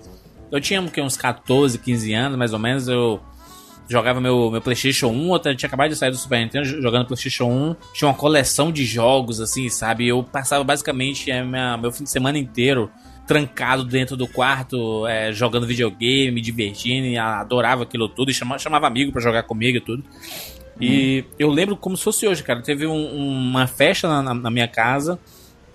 eu tinha que, uns 14, 15 anos, mais ou menos, eu jogava meu, meu Playstation 1, eu tinha acabado de sair do Super Nintendo jogando Playstation 1, tinha uma coleção de jogos, assim, sabe? Eu passava basicamente a minha- meu fim de semana inteiro trancado dentro do quarto, é, jogando videogame, me divertindo, e adorava aquilo tudo, e chamava, chamava amigo pra jogar comigo e tudo. E eu lembro como se fosse hoje, cara. Teve um- uma festa na, na- na minha casa.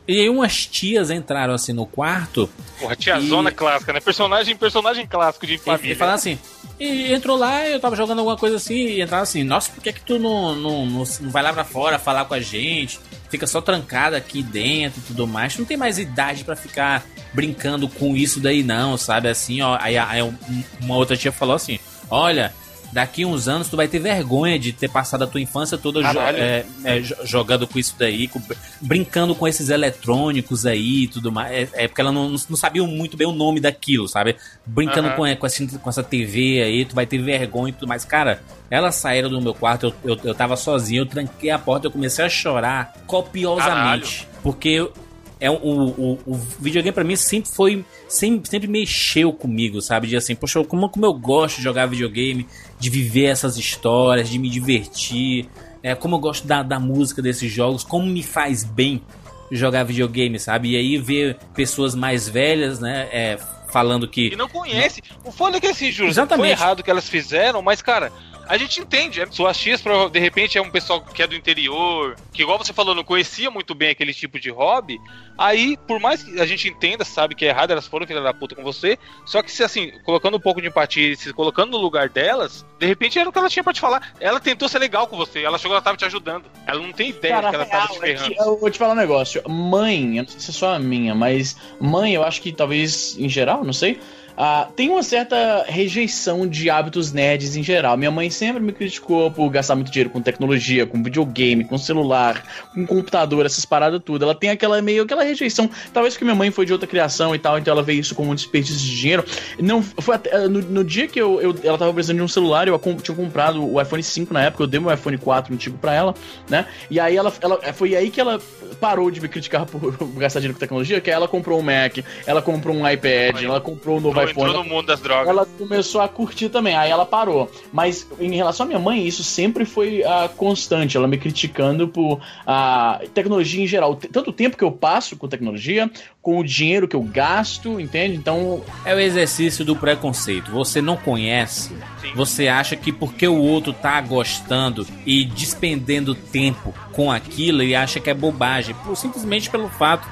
E aí umas tias entraram assim no quarto Porra, tia E- zona clássica, né? Personagem, personagem clássico de e, família. e falaram assim. E entrou lá, eu tava jogando alguma coisa assim, e entraram assim, nossa, por que, que tu não, não, não, não vai lá pra fora falar com a gente? Fica só trancada aqui dentro e tudo mais. Tu não tem mais idade pra ficar brincando com isso daí, não, sabe? Assim, ó. Aí, aí um- uma outra tia falou assim: olha. Daqui uns anos tu vai ter vergonha de ter passado a tua infância toda jo- Caralho. é, é, jo- jogando com isso daí, com- brincando com esses eletrônicos aí e tudo mais. É, é porque ela não, não sabia muito bem o nome daquilo, sabe? Brincando Aham. com, com, essa, com essa TV aí, tu vai ter vergonha e tudo mais. Cara, elas saíram do meu quarto, eu, eu, eu tava sozinho, eu tranquei a porta, eu comecei a chorar copiosamente. Porque eu- é o, o, o videogame pra mim sempre foi. Sempre, sempre mexeu comigo, sabe? De assim, poxa, como, como eu gosto de jogar videogame, de viver essas histórias, de me divertir. É, como eu gosto da, da música desses jogos, como me faz bem jogar videogame, sabe? E aí ver pessoas mais velhas, né? é, falando que. E não conhece. O foda é que assim, Júlio, Exatamente. foi errado o que elas fizeram, mas, cara, a gente entende. é, Suas tias, de repente, é um pessoal que é do interior, que, igual você falou, não conhecia muito bem aquele tipo de hobby. Aí, por mais que a gente entenda, sabe que é errado, elas foram filha da puta com você. Só que, se assim, colocando um pouco de empatia e se colocando no lugar delas, de repente era o que ela tinha pra te falar. Ela tentou ser legal com você, ela que ela tava te ajudando. Ela não tem ideia Cara, que ela tava te real, é ferrando. que eu vou te falar um negócio. Mãe, eu não sei se é só a minha, mas mãe, eu acho que talvez em geral, não sei. Uh, tem uma certa rejeição de hábitos nerds em geral. Minha mãe sempre me criticou por gastar muito dinheiro com tecnologia, com videogame, com celular, com computador, essas paradas tudo. Ela tem aquela meio aquela rejeição. Talvez porque minha mãe foi de outra criação e tal, então ela vê isso como um desperdício de dinheiro. Não, foi até, no, no dia que eu, eu, ela tava precisando de um celular, eu tinha comprado o iPhone 5 na época, eu dei meu iPhone 4 antigo pra ela, né? E aí ela, ela foi aí que ela parou de me criticar por, por gastar dinheiro com tecnologia, que ela comprou um Mac, ela comprou um iPad, ela comprou um novo Entrou iPhone. no mundo das drogas. Ela começou a curtir também, aí ela parou. Mas em relação à minha mãe, isso sempre foi uh, constante, ela me criticando por a uh, tecnologia em geral. Tanto o tempo que eu passo com tecnologia, com o dinheiro que eu gasto, entende? Então. É o exercício do preconceito. Você não conhece, Sim. você acha que porque o outro tá gostando e despendendo tempo com aquilo, ele acha que é bobagem. Simplesmente pelo fato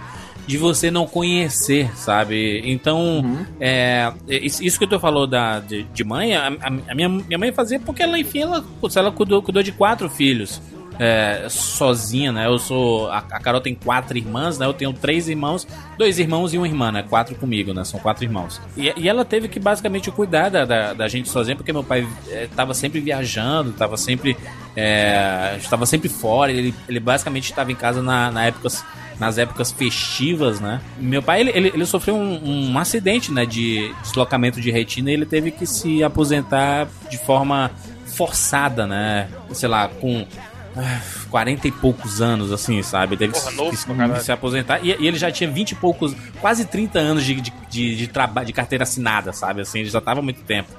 de você não conhecer, sabe? Então, uhum. é, isso que tu falou da, de, de mãe, a, a, minha, minha mãe fazia porque ela, enfim, ela, ela cuidou, cuidou de quatro filhos é, sozinha, né? Eu sou. A, a, Carol tem quatro irmãs, né? Eu tenho três irmãos, dois irmãos e uma irmã, né? Quatro comigo, né? São quatro irmãos. E, e ela teve que basicamente cuidar da, da, da gente sozinha, porque meu pai estava é, sempre viajando, estava sempre. É, estava sempre fora. Ele, ele basicamente estava em casa na, na época nas épocas festivas, né? Meu pai, ele, ele, ele sofreu um, um, acidente, né, de deslocamento de retina e ele teve que se aposentar de forma forçada, né? Sei lá, com 40 e poucos anos, assim, sabe? Deve Porra, novo, se, se aposentar. E, e, ele já tinha 20 e poucos, quase 30 anos de, de, de, de, traba, de carteira assinada, sabe? Assim, ele já estava há muito tempo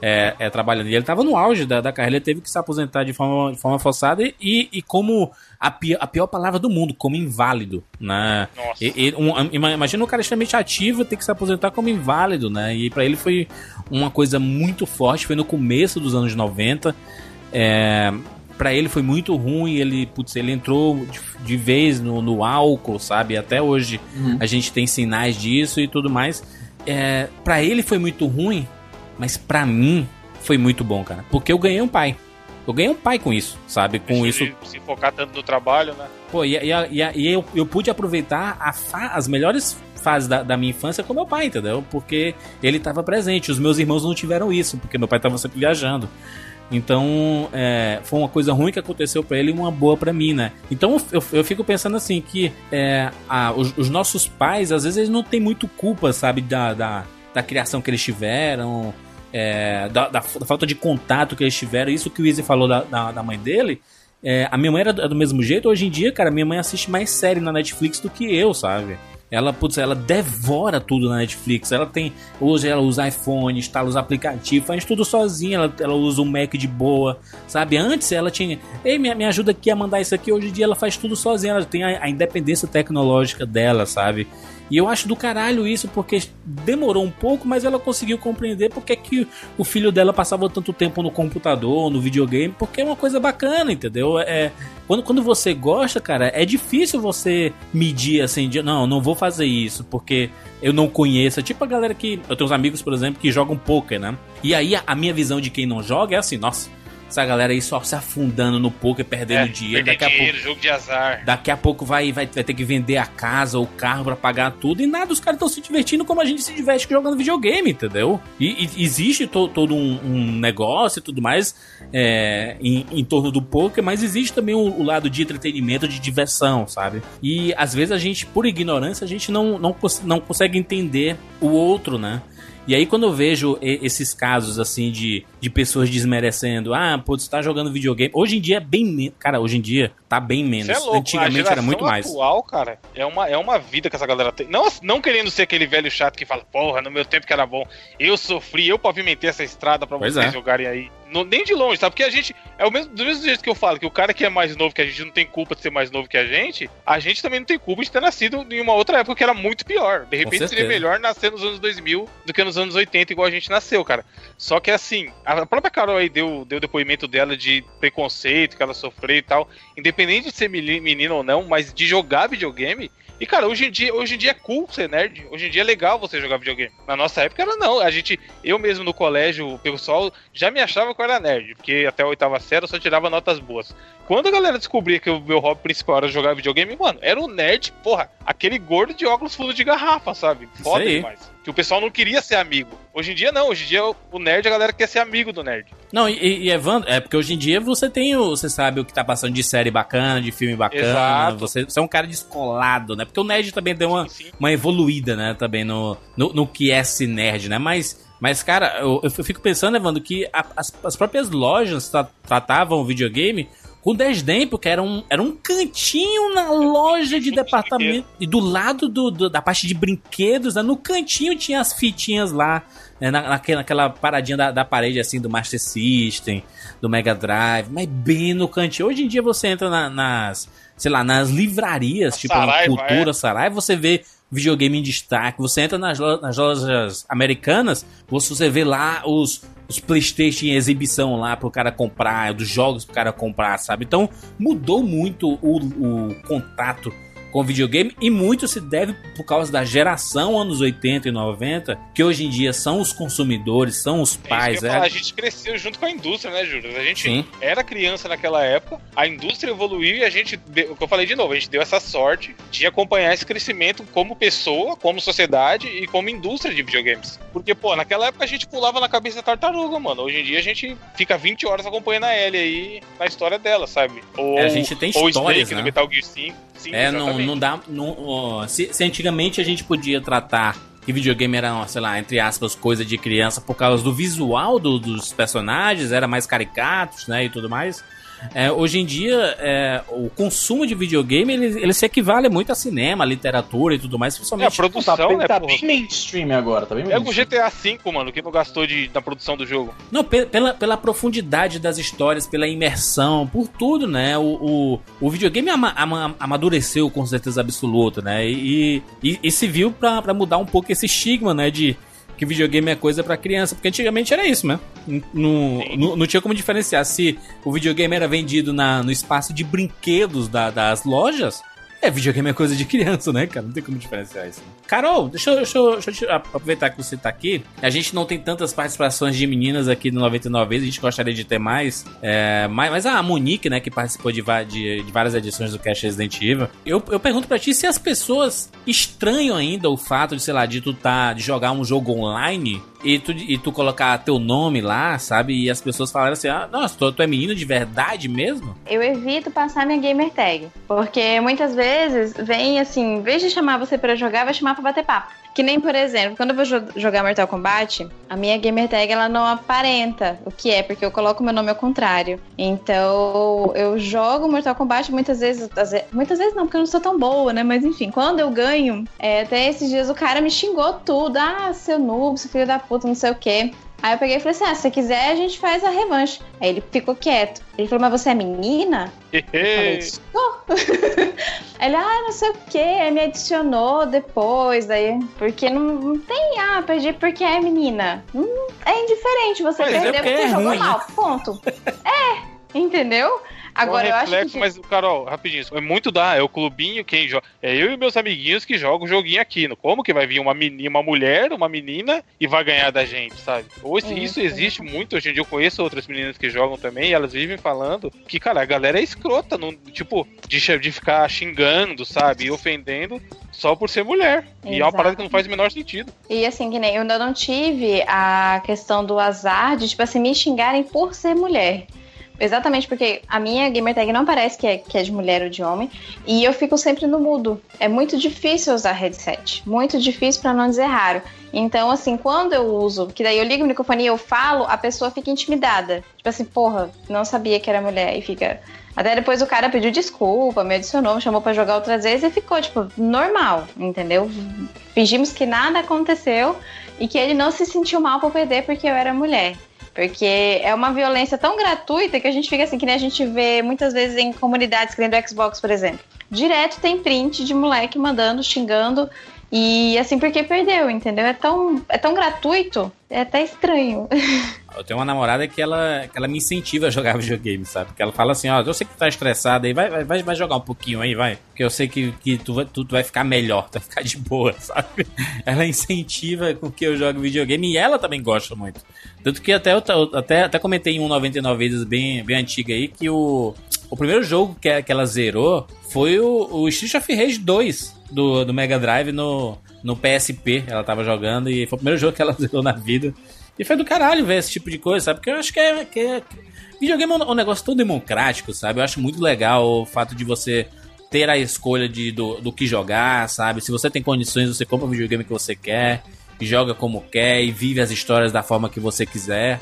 é, é, trabalhando. E ele estava no auge da, da carreira, ele teve que se aposentar de forma, de forma forçada e, e como a pior, a pior palavra do mundo, como inválido, né? Nossa. E, e, um, imagina um cara extremamente ativo ter que se aposentar como inválido, né? E para ele foi uma coisa muito forte, foi no começo dos anos 90. É, para ele foi muito ruim, ele, putz, ele entrou de, de vez no, no, álcool, sabe? Até hoje uhum. a gente tem sinais disso e tudo mais. É, para ele foi muito ruim, mas para mim foi muito bom, cara. Porque eu ganhei um pai. Eu ganhei um pai com isso, sabe? Com Deixa isso. Se focar tanto no trabalho, né? Pô, e, e, e, e eu, eu pude aproveitar as melhores fases da, da, minha infância com meu pai, entendeu? Porque ele estava presente. Os meus irmãos não tiveram isso, porque meu pai estava sempre viajando. Então, é, foi uma coisa ruim que aconteceu para ele e uma boa para mim, né? Então, eu, eu fico pensando assim, que é, a, os, os, nossos pais, às vezes, eles não têm muito culpa, sabe, da, da, da criação que eles tiveram, é, da, da, da, falta de contato que eles tiveram. Isso que o Izzy falou da, da, da mãe dele, é, a minha mãe era do mesmo jeito. Hoje em dia, cara, minha mãe assiste mais série na Netflix do que eu, sabe? Ela, putz, ela devora tudo na Netflix. Ela tem. Hoje ela usa iPhone, instala os aplicativos, faz tudo sozinha. Ela, ela usa o Mac de boa. Sabe? Antes ela tinha. Ei, me, me ajuda aqui a mandar isso aqui. Hoje em dia ela faz tudo sozinha. Ela tem a, a independência tecnológica dela, sabe? E eu acho do caralho isso, porque demorou um pouco, mas ela conseguiu compreender porque que o filho dela passava tanto tempo no computador, no videogame, porque é uma coisa bacana, entendeu? É, quando, quando você gosta, cara, é difícil você medir assim, de, não, não vou fazer isso, porque eu não conheço. É tipo a galera que. Eu tenho uns amigos, por exemplo, que jogam poker, né? E aí a, a minha visão de quem não joga é assim, nossa essa galera aí só se afundando no poker, perdendo é, dinheiro. Daqui dinheiro, a pouco, jogo de azar. Daqui a pouco vai, vai, vai ter que vender a casa, o carro para pagar tudo. E nada, os caras estão se divertindo como a gente se diverte jogando videogame, entendeu? E, e existe to, todo um, um, negócio e tudo mais é, em, em, torno do poker, mas existe também o, o, lado de entretenimento, de diversão, sabe? E às vezes a gente, por ignorância, a gente não, não, não consegue entender o outro, né? E aí, quando eu vejo esses casos, assim, de, de pessoas desmerecendo, ah, pô, você tá jogando videogame. Hoje em dia é bem. Cara, hoje em dia tá bem menos. É louco, Antigamente era muito mais. atual, cara, é uma, é uma vida que essa galera tem. Não, não querendo ser aquele velho chato que fala, porra, no meu tempo que era bom, eu sofri, eu pavimentei essa estrada para vocês é. jogarem aí. Não, nem de longe, sabe? Porque a gente. É o mesmo, do mesmo jeito que eu falo, que o cara que é mais novo que a gente não tem culpa de ser mais novo que a gente, a gente também não tem culpa de ter nascido em uma outra época que era muito pior. De repente seria melhor nascer nos anos 2000 do que nos anos 80, igual a gente nasceu, cara. Só que assim, a própria Carol aí deu, deu depoimento dela de preconceito que ela sofreu e tal. Independente de ser menino ou não, mas de jogar videogame, E, cara, hoje em dia, hoje em dia é cool ser nerd. Hoje em dia é legal você jogar videogame. Na nossa época era não. A gente, eu mesmo no colégio, o pessoal já me achava que eu era nerd, porque até a oitava série eu só tirava notas boas. Quando a galera descobria que o meu hobby principal era jogar videogame, mano, era o nerd, porra, aquele gordo de óculos fundo de garrafa, sabe? Foda demais. Que o pessoal não queria ser amigo. Hoje em dia não, hoje em dia o nerd, a galera quer ser amigo do nerd. Não, e, e Evandro, é porque hoje em dia você tem o. Você sabe o que tá passando de série bacana, de filme bacana. Você, você, é um cara descolado, né? Porque o nerd também deu uma, sim, sim. uma evoluída, né? Também no, no, no que é esse nerd, né? Mas. Mas, cara, eu, eu fico pensando, Evandro, que a, as, as próprias lojas tratavam o videogame com desdém, porque era um, era um cantinho na loja de departamento. E do lado do, do, da parte de brinquedos, né, no cantinho tinha as fitinhas lá, né, na, naquela, naquela paradinha da, da parede assim do Master System, do Mega Drive, mas bem no cantinho. Hoje em dia você entra na, nas, sei lá, nas livrarias, tipo Saraiva, Cultura, é. Saraiva, você vê videogame em destaque. Você entra nas, lo nas lojas americanas, você vê lá os, os PlayStation em exibição lá pro cara comprar, dos jogos pro cara comprar, sabe? Então mudou muito o, o contato com videogame e muito se deve por causa da geração anos 80 e 90, que hoje em dia são os consumidores, são os é pais. É, a gente cresceu junto com a indústria, né, Júlio? A gente Sim. era criança naquela época, a indústria evoluiu e a gente, o que eu falei de novo, a gente deu essa sorte de acompanhar esse crescimento como pessoa, como sociedade e como indústria de videogames. Porque, pô, naquela época a gente pulava na cabeça da tartaruga, mano. Hoje em dia a gente fica 20 horas acompanhando a Ellie aí na história dela, sabe? Ou, é, a gente tem histórias, ou Snake né? no Metal Gear 5. Sim, é, não, não dá. Não, se, se antigamente a gente podia tratar que videogame era, sei lá, entre aspas, coisa de criança por causa do visual do, dos personagens, era mais caricatos, né, e tudo mais. É, hoje em dia, é, o consumo de videogame ele, ele se equivale muito a cinema, literatura e tudo mais, principalmente. É, a produção, tá, né, tá bem mainstream agora, tá bem É o GTA V, mano, que não gastou de, na produção do jogo. Não, pela, pela profundidade das histórias, pela imersão, por tudo, né? O, o, o videogame ama, ama, amadureceu com certeza absoluta, né? E, e, e se viu pra, pra mudar um pouco esse estigma, né? De que videogame é coisa para criança, porque antigamente era isso, né? Não, não, não, tinha como diferenciar se o videogame era vendido na, no espaço de brinquedos da, das lojas é, videogame é coisa de criança, né, cara? Não tem como diferenciar isso. Né? Carol, deixa eu, deixa, eu, deixa eu aproveitar que você tá aqui. A gente não tem tantas participações de meninas aqui no 99 vezes, a gente gostaria de ter mais. É, mas, mas a Monique, né, que participou de, de, de várias edições do Cash Resident Evil, eu, eu pergunto pra ti se as pessoas estranham ainda o fato de, sei lá, de tu tá, de jogar um jogo online e tu, e tu colocar teu nome lá, sabe? E as pessoas falaram assim: ah, nossa, tu, tu é menina de verdade mesmo? Eu evito passar minha gamer tag. Porque muitas vezes vem assim, em vez de chamar você para jogar, vai chamar pra bater papo. Que nem, por exemplo, quando eu vou jogar Mortal Kombat, a minha gamer tag ela não aparenta o que é, porque eu coloco meu nome ao contrário. Então, eu jogo Mortal Kombat muitas vezes, muitas vezes não, porque eu não sou tão boa, né? Mas enfim, quando eu ganho, é, até esses dias o cara me xingou tudo. Ah, seu noob, seu filho da puta, não sei o quê. Aí eu peguei e falei assim: ah, se você quiser, a gente faz a revanche. Aí ele ficou quieto. Ele falou: mas você é menina? eu falei: ele, ah, não sei o que. Aí me adicionou depois. Daí, porque não, não tem, ah, perdi porque é menina. Hum, é indiferente você mas perder é porque, porque é jogou ruim. mal. Ponto. é, entendeu? Agora, eu reflexo, acho que... mas, Carol, rapidinho, é muito da, é o clubinho quem joga. É eu e meus amiguinhos que jogam o joguinho aqui. Como que vai vir uma menina, uma mulher, uma menina e vai ganhar da gente, sabe? Ou isso, isso existe muito. Hoje em dia eu conheço outras meninas que jogam também e elas vivem falando que, cara, a galera é escrota, não, tipo, de, de ficar xingando, sabe? E ofendendo só por ser mulher. Exato. E é uma parada que não faz o menor sentido. E assim, que nem eu ainda não tive a questão do azar de, tipo assim, me xingarem por ser mulher. Exatamente porque a minha gamer tag não parece que é, que é de mulher ou de homem. E eu fico sempre no mudo. É muito difícil usar headset. Muito difícil para não dizer raro. Então, assim, quando eu uso, que daí eu ligo o microfone e eu falo, a pessoa fica intimidada. Tipo assim, porra, não sabia que era mulher. E fica. Até depois o cara pediu desculpa, me adicionou, me chamou para jogar outras vezes e ficou, tipo, normal, entendeu? Fingimos que nada aconteceu e que ele não se sentiu mal por perder porque eu era mulher. Porque é uma violência tão gratuita que a gente fica assim, que nem a gente vê muitas vezes em comunidades, que nem do Xbox, por exemplo. Direto tem print de moleque mandando, xingando. E assim, porque perdeu, entendeu? É tão, é tão gratuito, é até estranho. eu tenho uma namorada que ela, que ela me incentiva a jogar videogame, sabe? Que ela fala assim, ó, eu sei que tu tá estressado aí, vai, vai, vai jogar um pouquinho aí, vai. Porque eu sei que, que tu, tu, tu vai ficar melhor, tu vai ficar de boa, sabe? Ela incentiva com que eu jogue videogame e ela também gosta muito. Tanto que até eu até, até comentei em um 99 vezes bem, bem antiga aí que o, o primeiro jogo que, que ela zerou foi o, o Street of Rage 2 do, do Mega Drive no, no PSP. Ela tava jogando e foi o primeiro jogo que ela zerou na vida. E foi do caralho ver esse tipo de coisa, sabe? Porque eu acho que é. Que é... Videogame é um negócio tão democrático, sabe? Eu acho muito legal o fato de você ter a escolha de, do, do que jogar, sabe? Se você tem condições, você compra o videogame que você quer, joga como quer e vive as histórias da forma que você quiser.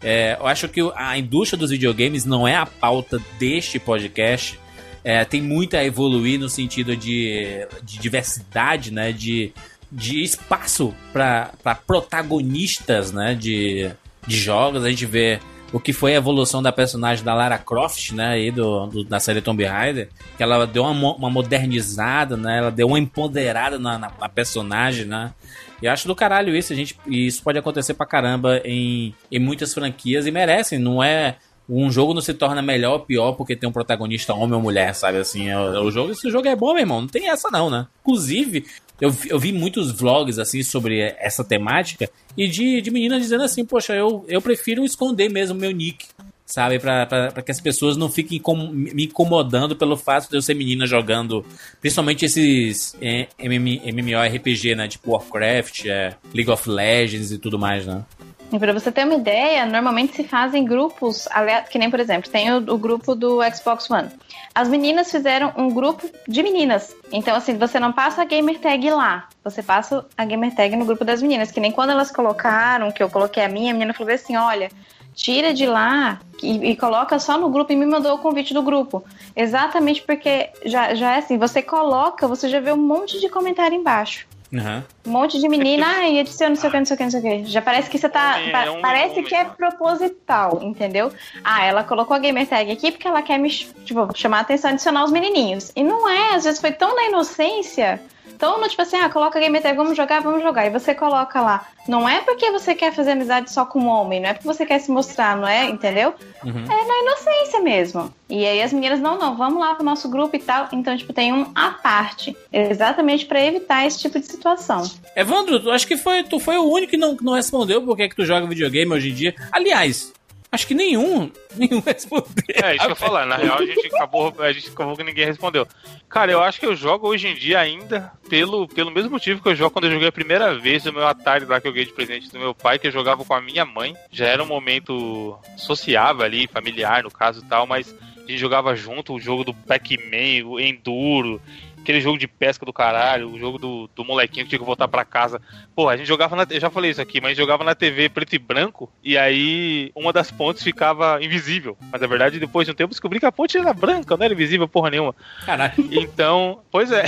É, eu acho que a indústria dos videogames não é a pauta deste podcast. É, tem muito a evoluir no sentido de, de diversidade, né? De, de espaço para protagonistas né? de, de jogos. A gente vê o que foi a evolução da personagem da Lara Croft, né, aí do, do da série Tomb Raider, que ela deu uma, uma modernizada, né, ela deu uma empoderada na, na, na personagem, né, e acho do caralho isso, a gente, isso pode acontecer pra caramba em, em muitas franquias e merecem, não é um jogo não se torna melhor ou pior porque tem um protagonista homem ou mulher, sabe? Assim, é o, o jogo, se o jogo é bom, meu irmão, não tem essa não, né? Inclusive, eu, eu vi muitos vlogs assim sobre essa temática e de, de meninas dizendo assim, poxa, eu, eu prefiro esconder mesmo meu nick sabe? Para que as pessoas não fiquem com, me incomodando pelo fato de eu ser menina jogando, principalmente esses é, MMORPG, né? Tipo Warcraft, é, League of Legends e tudo mais, né? E para você ter uma ideia, normalmente se fazem grupos, que nem por exemplo, tem o, o, grupo do Xbox One. As meninas fizeram um grupo de meninas. Então, assim, você não passa a gamer tag lá, você passa a gamer tag no grupo das meninas. Que nem quando elas colocaram, que eu coloquei a minha, a menina falou assim: olha, tira de lá e, e, coloca só no grupo e me mandou o convite do grupo. Exatamente porque já, já é assim, você coloca, você já vê um monte de comentário embaixo. Uhum. Um monte de menina, e adiciona não sei o que, não sei o que, não sei o que. Já parece que você tá. É, um parece que é proposital, entendeu? Ah, ela colocou a gamer tag aqui porque ela quer me tipo, chamar a atenção, adicionar os menininhos. E não é, às vezes foi tão na inocência então, no, tipo assim, ah, coloca game tag, vamos jogar, vamos jogar. E você coloca lá. Não é porque você quer fazer amizade só com um homem, não é porque você quer se mostrar, não é? Entendeu? Uhum. É na inocência mesmo. E aí as meninas, não, não, vamos lá pro nosso grupo e tal. Então, tipo, tem um à parte. Exatamente para evitar esse tipo de situação. Evandro, tu acho que foi, tu foi o único que não, não respondeu por que, que tu joga videogame hoje em dia. Aliás, Acho que nenhum, nenhum respondeu. É, isso que eu falar. Na real, a gente acabou, a gente acabou que ninguém respondeu. Cara, eu acho que eu jogo hoje em dia ainda pelo, pelo mesmo motivo que eu jogo quando eu joguei a primeira vez o meu Atari lá que eu ganhei de presente do meu pai, que eu jogava com a minha mãe. Já era um momento sociável ali, familiar no caso e tal, mas a gente jogava junto o jogo do Pac-Man, o Enduro, aquele jogo de pesca do caralho, o jogo do, do molequinho que tinha que voltar para casa. Pô, a gente jogava na. Eu já falei isso aqui, mas jogava na TV preto e branco, e aí uma das pontes ficava invisível. Mas na verdade, depois de um tempo, descobri que a ponte era branca, não era invisível porra nenhuma. Caralho. Então, pois é.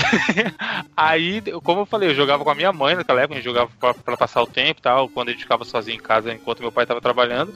aí, como eu falei, eu jogava com a minha mãe naquela época, a gente jogava pra, pra passar o tempo e tal, quando a gente ficava sozinho em casa enquanto meu pai tava trabalhando.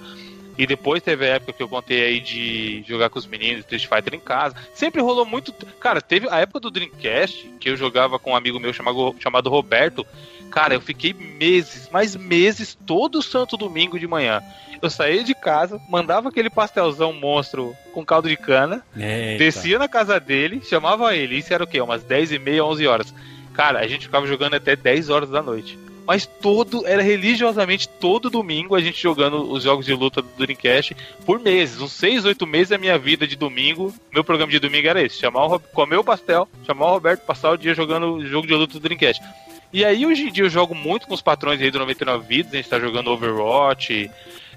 E depois teve a época que eu contei aí de jogar com os meninos Street Fighter em casa. Sempre rolou muito. Cara, teve a época do Dreamcast, que eu jogava com um amigo meu chamado, chamado Roberto. Cara, eu fiquei meses, mais meses, todo santo domingo de manhã. Eu saía de casa, mandava aquele pastelzão monstro com caldo de cana, Eita. descia na casa dele, chamava ele. Isso era o quê? Umas 10 e meia, 11 horas. Cara, a gente ficava jogando até 10 horas da noite mas todo, era religiosamente todo domingo a gente jogando os jogos de luta do Dreamcast por meses, uns 6, 8 meses da minha vida de domingo. Meu programa de domingo era esse: chamar o, comer o pastel, chamar o Roberto, passar o dia jogando jogo de luta do Dreamcast. E aí, hoje em dia, eu jogo muito com os patrões aí do 99 Vidas, a gente tá jogando Overwatch,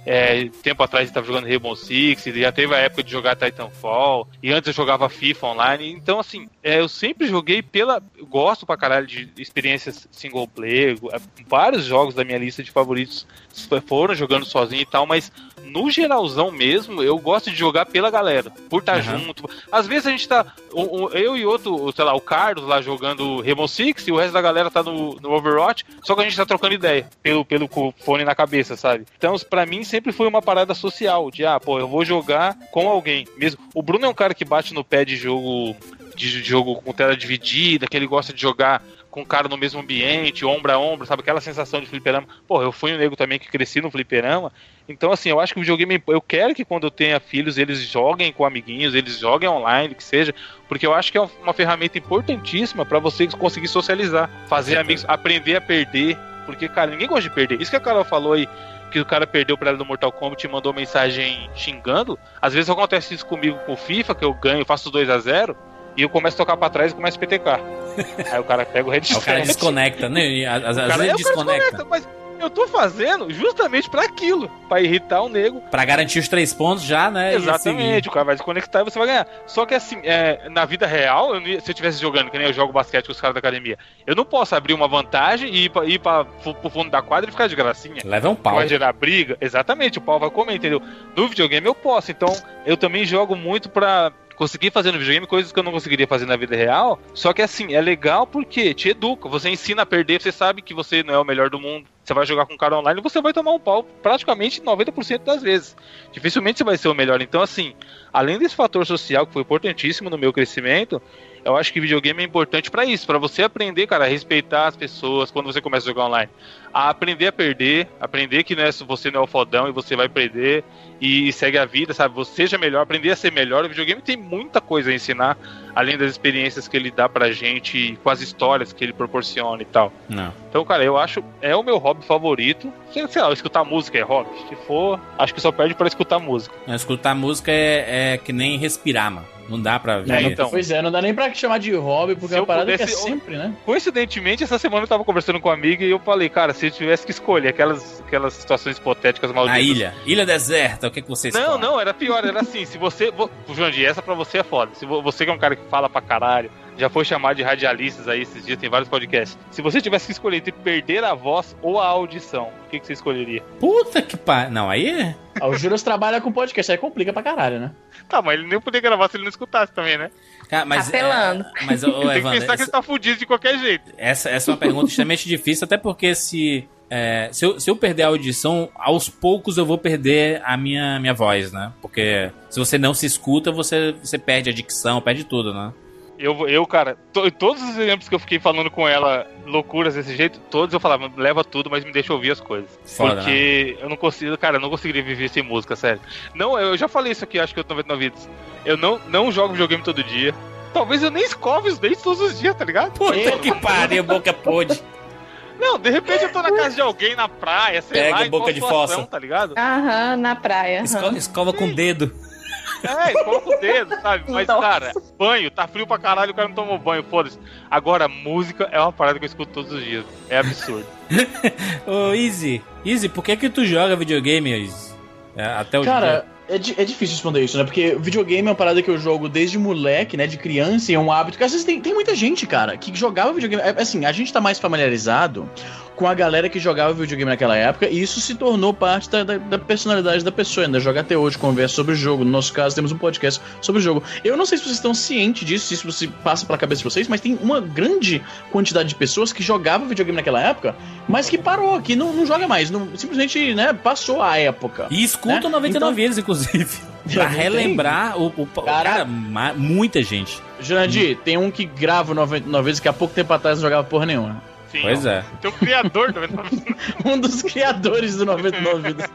é, tempo atrás estava jogando Rainbow Six, já teve a época de jogar Titanfall, e antes eu jogava FIFA online. Então, assim, é, eu sempre joguei pela. Gosto pra caralho de experiências single player. Vários jogos da minha lista de favoritos foram jogando sozinho e tal, mas no geralzão mesmo, eu gosto de jogar pela galera, por estar uhum. junto. Às vezes a gente tá. Eu e outro, sei lá, o Carlos lá jogando Rainbow Six e o resto da galera tá no, no Overwatch, só que a gente tá trocando ideia pelo, pelo fone na cabeça, sabe? Então, para mim, sempre foi uma parada social, de ah, pô, eu vou jogar com alguém. Mesmo. O Bruno é um cara que bate no pé de jogo de jogo com tela dividida, que ele gosta de jogar com o cara no mesmo ambiente, ombro a ombro, sabe? Aquela sensação de fliperama. Pô, eu fui um nego também que cresci no fliperama. Então, assim, eu acho que o videogame. Eu quero que quando eu tenha filhos, eles joguem com amiguinhos, eles joguem online, que seja. Porque eu acho que é uma ferramenta importantíssima para você conseguir socializar, fazer amigos, aprender a perder. Porque, cara, ninguém gosta de perder. Isso que a Carol falou aí, que o cara perdeu pra ela no Mortal Kombat e mandou mensagem xingando. Às vezes acontece isso comigo com o FIFA, que eu ganho, faço 2 a 0 e eu começo a tocar pra trás e começo a PTK. Aí o cara pega o headset. Aí o cara desconecta, né? Às, às vezes é, desconecta. desconecta. Mas eu tô fazendo justamente para aquilo, para irritar o nego. Para garantir os três pontos já, né? Exatamente, o cara vai desconectar e você vai ganhar. Só que assim, é, na vida real, eu, se eu estivesse jogando, que nem eu jogo basquete com os caras da academia, eu não posso abrir uma vantagem e ir, pra, ir pra, pro fundo da quadra e ficar de gracinha. Leva um pau. Vai gerar briga. Exatamente, o pau vai comer, entendeu? No videogame eu posso, então eu também jogo muito pra conseguir fazer no videogame coisas que eu não conseguiria fazer na vida real. Só que assim, é legal porque te educa, você ensina a perder, você sabe que você não é o melhor do mundo. Você vai jogar com um cara online você vai tomar um pau praticamente 90% das vezes. Dificilmente você vai ser o melhor. Então, assim, além desse fator social que foi importantíssimo no meu crescimento, eu acho que videogame é importante para isso, para você aprender, cara, a respeitar as pessoas quando você começa a jogar online. A aprender a perder, aprender que não é, você não é o fodão e você vai perder e segue a vida, sabe? Você seja melhor, aprender a ser melhor. O videogame tem muita coisa a ensinar, além das experiências que ele dá pra gente, com as histórias que ele proporciona e tal. Não. Então, cara, eu acho, é o meu hobby favorito. Sei, sei lá, escutar música é hobby. Se for, acho que só perde para escutar música. escutar música é, é que nem respirar, mano. Não dá pra ver. É, então. Pois é, não dá nem pra chamar de hobby, porque é uma parada pudesse, que é sempre, né? Coincidentemente, essa semana eu tava conversando com uma amiga e eu falei, cara, se eu tivesse que escolher aquelas, aquelas situações hipotéticas malditas. Na ilha. Ilha deserta, o que, que você escolhe? Não, não, era pior, era assim, se você. Jandir, essa pra você é foda. Se você que é um cara que fala pra caralho, já foi chamado de radialistas aí esses dias, tem vários podcasts. Se você tivesse que escolher entre perder a voz ou a audição, o que, que você escolheria? Puta que pariu. Não, aí é. Ah, o Juras trabalha com podcast, aí complica pra caralho, né? Tá, mas ele nem poderia gravar se ele não escutasse também, né? Cara, mas, Apelando. É, mas, ô, Tem Evandro, que pensar que ele tá fudido de qualquer jeito. Essa, essa é uma pergunta extremamente difícil, até porque se. É, se, eu, se eu perder a audição, aos poucos eu vou perder a minha, minha voz, né? Porque se você não se escuta, você, você perde a dicção, perde tudo, né? Eu, eu cara, to, todos os exemplos que eu fiquei falando com ela, loucuras desse jeito, todos eu falava, leva tudo, mas me deixa ouvir as coisas. Foda, porque né? eu não consigo, cara, eu não conseguiria viver sem música, sério. Não, eu já falei isso aqui, acho que eu tô vendo vidas. Eu não, não jogo videogame todo dia. Talvez eu nem escove os dentes todos os dias, tá ligado? Puta que pariu, boca podre. Não, de repente eu tô na casa de alguém na praia, sei Pega lá, boca de fossa, tá ligado? Aham, na praia. Escova, escova com o dedo. É, com o dedo, sabe? Mas, Nossa. cara, banho, tá frio pra caralho, o cara não tomou banho, foda-se. Agora, música é uma parada que eu escuto todos os dias. É absurdo. Ô, Easy, Easy, por que que tu joga videogame, Easy? É, até o Cara, é, é, difícil responder isso, né? Porque videogame é uma parada que eu jogo desde moleque, né? De criança, e é um hábito que às vezes tem, tem muita gente, cara, que jogava videogame. É, assim, a gente tá mais familiarizado com a galera que jogava videogame naquela época, e isso se tornou parte da, da, da personalidade da pessoa. Ainda joga até hoje, conversa sobre o jogo. No nosso caso, temos um podcast sobre o jogo. Eu não sei se vocês estão cientes disso, se isso passa pela cabeça de vocês, mas tem uma grande quantidade de pessoas que jogavam videogame naquela época, mas que parou, que não, não joga mais. Não, simplesmente, né, passou a época. E escuta né? 99 então, vezes, inclusive. pra relembrar o, o, cara, muita gente. Jurandir, hum. tem um que grava 99 vezes que há pouco tempo atrás não jogava porra nenhuma. Sim, pois é. Tem um criador do 99 Um dos criadores do 99 Vidas.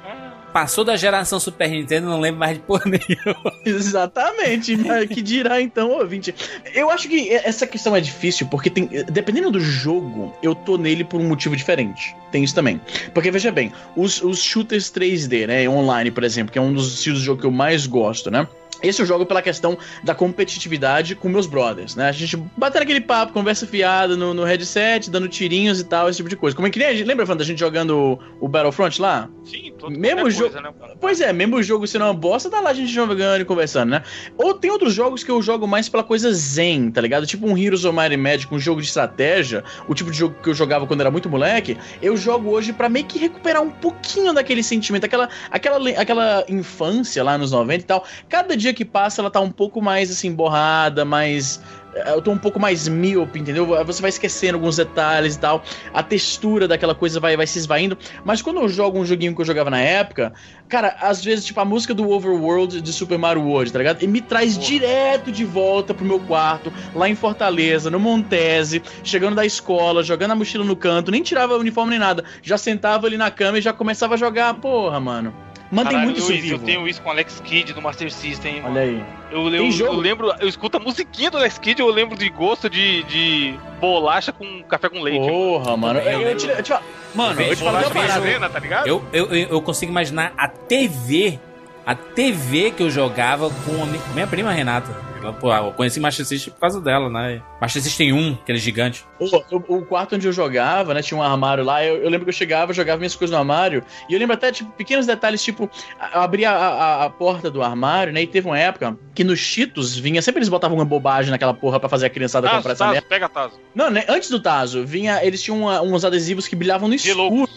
Passou da geração Super Nintendo, não lembro mais de porra nenhuma. Exatamente. que dirá então, ouvinte? Eu acho que essa questão é difícil, porque tem. Dependendo do jogo, eu tô nele por um motivo diferente. Tem isso também. Porque, veja bem, os, os shooters 3D, né? Online, por exemplo, que é um dos estilos de jogo que eu mais gosto, né? Esse eu jogo pela questão da competitividade com meus brothers, né? A gente batendo aquele papo, conversa fiada no, no headset, dando tirinhos e tal, esse tipo de coisa. Como é que nem a gente, lembra, Fran, da gente jogando o, Battlefront lá? Sim, todo mesmo jogo. Né? Pois é, mesmo o jogo sendo uma bosta, tá lá a gente jogando e conversando, né? Ou tem outros jogos que eu jogo mais pela coisa zen, tá ligado? Tipo um Heroes of Might and Magic, um jogo de estratégia, o tipo de jogo que eu jogava quando era muito moleque, eu jogo hoje para meio que recuperar um pouquinho daquele sentimento, aquela, aquela, aquela infância lá nos 90 e tal. Cada dia dia que passa ela tá um pouco mais assim borrada, mais eu tô um pouco mais míope, entendeu? Você vai esquecendo alguns detalhes e tal. A textura daquela coisa vai, vai se esvaindo. Mas quando eu jogo um joguinho que eu jogava na época, cara, às vezes, tipo, a música do Overworld de Super Mario World, tá ligado? E me traz Porra. direto de volta pro meu quarto, lá em Fortaleza, no Montese, chegando da escola, jogando a mochila no canto, nem tirava o uniforme nem nada. Já sentava ali na cama e já começava a jogar. Porra, mano. Mantém Caralho, muito isso Luiz, vivo. Eu tenho isso com Alex Kidd no Master System. Olha aí. Eu, eu, eu, lembro, eu escuto a musiquinha do Alex Kidd, eu lembro de gosto de, de bolacha com café com leite. Porra, mano. Eu, eu, te, eu te, mano, eu, eu te falo uma parada. Tá ligado? Eu, eu, eu consigo imaginar a TV, a TV que eu jogava com a minha prima Renata. Pô, eu conheci Master System por causa dela, né? Master System 1, aquele gigante. O, o, o, quarto onde eu jogava, né? Tinha um armário lá. Eu, eu, lembro que eu chegava, jogava minhas coisas no armário. E eu lembro até, tipo, pequenos detalhes, tipo, eu abria a, a, a, porta do armário, né? E teve uma época que nos Cheetos vinha. Sempre eles botavam uma bobagem naquela porra pra fazer a criançada tazo, comprar essa merda. Pega Tazo. Não, né? Antes do Tazo, vinha. Eles tinham uma, uns adesivos que brilhavam no escuro.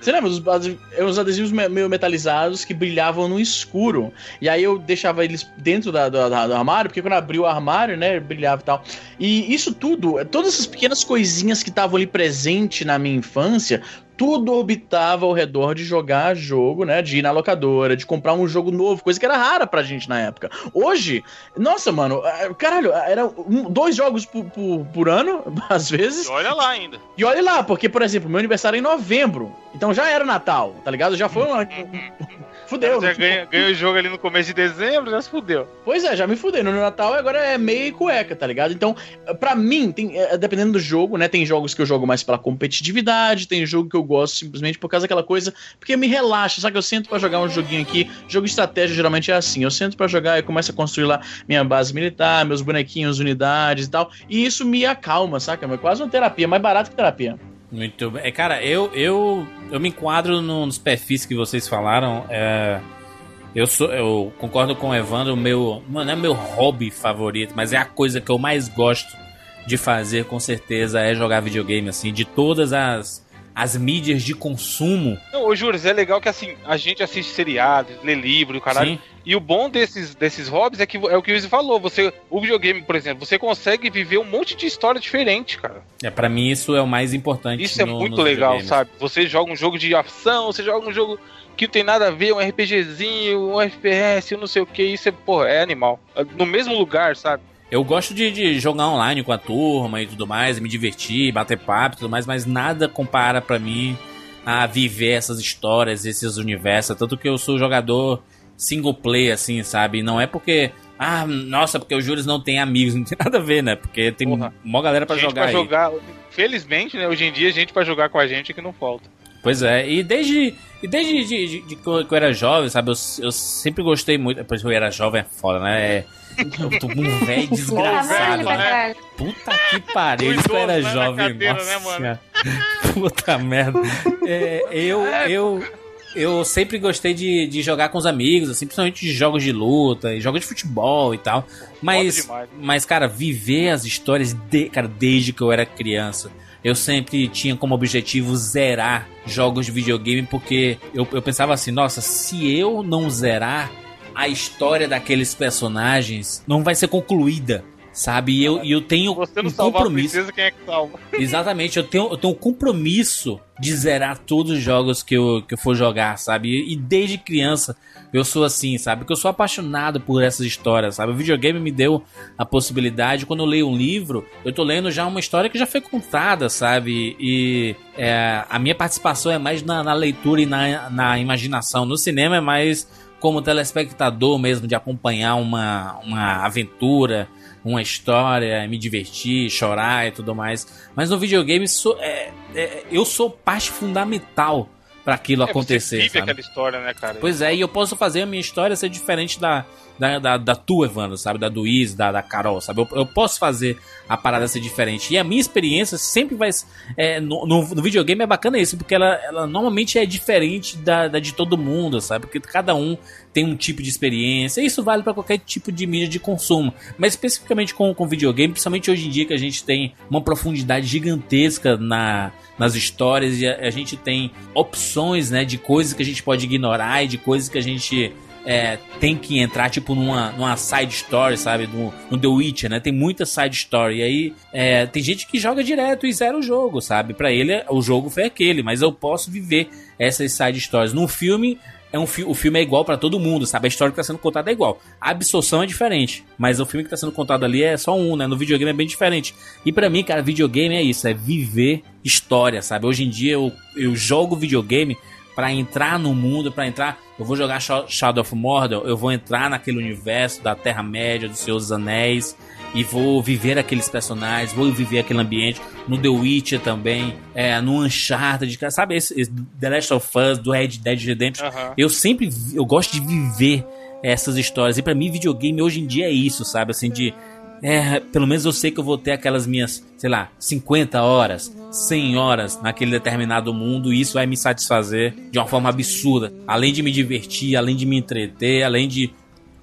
Você lembra? Os, os adesivos meio metalizados que brilhavam no escuro. E aí eu deixava eles dentro da, do, do armário, porque quando abriu o armário, né, brilhava e tal. E isso tudo, todas essas pequenas coisinhas que estavam ali presente na minha infância, tudo orbitava ao redor de jogar jogo, né? De ir na locadora, de comprar um jogo novo, coisa que era rara pra gente na época. Hoje, nossa, mano, caralho, era um, dois jogos por, por, por, ano, às vezes. E olha lá ainda. E olha lá, porque, por exemplo, meu aniversário é em novembro. Então já era Natal, tá ligado? Já foi uma. Fudeu. Já ganha, ganha o jogo ali no começo de dezembro, já se fudeu. Pois é, já me fudei. No Natal agora é meio cueca, tá ligado? Então, pra mim, tem, é, dependendo do jogo, né? Tem jogos que eu jogo mais pela competitividade, tem jogo que eu gosto simplesmente por causa daquela coisa, porque me relaxa, sabe? Eu sento para jogar um joguinho aqui. Jogo de estratégia geralmente é assim. Eu sento para jogar e começo a construir lá minha base militar, meus bonequinhos, unidades e tal. E isso me acalma, saca? É quase uma terapia, mais barato que terapia. Muito bem. É, cara, eu, eu, eu me enquadro nos perfis que vocês falaram. É, eu, sou, eu concordo com o Evandro, meu, não é meu hobby favorito, mas é a coisa que eu mais gosto de fazer, com certeza, é jogar videogame, assim, de todas as, as mídias de consumo. Não, ô Júlio, é legal que assim, a gente assiste seriados, lê livro e o caralho. Sim. E o bom desses, desses hobbies é que é o que o Izzy falou. Você, o videogame, por exemplo, você consegue viver um monte de história diferente, cara. É, para mim isso é o mais importante. Isso é no, é muito legal, sabe? Você joga um jogo de ação, você joga um jogo que não tem nada a ver, um RPGzinho, um FPS, um não sei o que, isso é, porra, é animal. No mesmo lugar, sabe? Eu gosto de, de, jogar online com a turma e tudo mais, me divertir, bater papo e tudo mais, mas nada compara para mim a viver essas histórias, esses universos. Tanto que eu sou jogador single player, assim, sabe? Não é porque. Ah, nossa, porque o Júlio não tem amigos, não tem nada a ver, né? Porque tem Porra. uma galera para jogar. Pra aí. jogar. Felizmente, né? Hoje em dia, gente para jogar com a gente é que não falta. Pois é, e desde, e desde de, de, de, que eu era jovem, sabe? Eu, eu sempre gostei muito. Depois que eu era jovem é foda, né? É, eu tô um velho desgraçado, né? Puta que pariu, isso era jovem, cadeira, nossa. Né, Puta merda. É, eu, eu, eu sempre gostei de, de jogar com os amigos, assim, principalmente de jogos de luta, e jogos de futebol e tal. Mas, mas cara, viver as histórias, de, cara, desde que eu era criança. Eu sempre tinha como objetivo zerar jogos de videogame, porque eu, eu pensava assim, nossa, se eu não zerar, a história daqueles personagens não vai ser concluída sabe? E eu, eu tenho Você não um compromisso. Princesa, quem é que salva? Exatamente, eu tenho, eu tenho um compromisso de zerar todos os jogos que eu, que eu for jogar, sabe? E, e desde criança eu sou assim, sabe? Porque eu sou apaixonado por essas histórias, sabe? O videogame me deu a possibilidade, quando eu leio um livro, eu tô lendo já uma história que já foi contada, sabe? E é, a minha participação é mais na, na leitura e na, na imaginação. No cinema é mais como telespectador mesmo, de acompanhar uma, uma aventura, uma história, me divertir, chorar e tudo mais. Mas no videogame sou, é, é, eu sou parte fundamental para aquilo é, acontecer. Você vive sabe? aquela história, né, cara? Pois é, e eu posso fazer a minha história ser diferente da, da, da, da tua, Evandro, sabe? Da do da, da Carol, sabe? Eu, eu, posso fazer a parada ser diferente. E a minha experiência sempre vai. É, no, no, no, videogame é bacana isso, porque ela, ela normalmente é diferente da, da de todo mundo, sabe? Porque cada um tem um tipo de experiência. Isso vale para qualquer tipo de mídia de consumo. Mas especificamente com, com videogame, principalmente hoje em dia que a gente tem uma profundidade gigantesca na, nas histórias e a, a gente tem opções né, de coisas que a gente pode ignorar e de coisas que a gente é, tem que entrar, tipo, numa, numa side story, sabe? No, no The Witcher, né? Tem muita side story. E aí, é, tem gente que joga direto e zera o jogo, sabe? Para ele, o jogo foi aquele, mas eu posso viver essas side stories. No filme, é um fi o filme é igual para todo mundo, sabe? A história que tá sendo contada é igual. A absorção é diferente, mas o filme que tá sendo contado ali é só um, né? No videogame é bem diferente. E para mim, cara, videogame é isso, é viver história, sabe? Hoje em dia eu, eu jogo videogame para entrar no mundo, para entrar. Eu vou jogar Shadow of Mordor, eu vou entrar naquele universo da Terra-média, dos Seus Anéis, e vou viver aqueles personagens, vou viver aquele ambiente. No The Witcher também, é, no Uncharted, sabe? Esse, esse The Last of Us, do Red Dead Redemption. Uhum. Eu sempre eu gosto de viver essas histórias. E para mim, videogame hoje em dia é isso, sabe? Assim, de é, pelo menos eu sei que eu vou ter aquelas minhas, sei lá, 50 horas, 100 horas naquele determinado mundo e isso vai me satisfazer de uma forma absurda. Além de me divertir, além de me entreter, além de,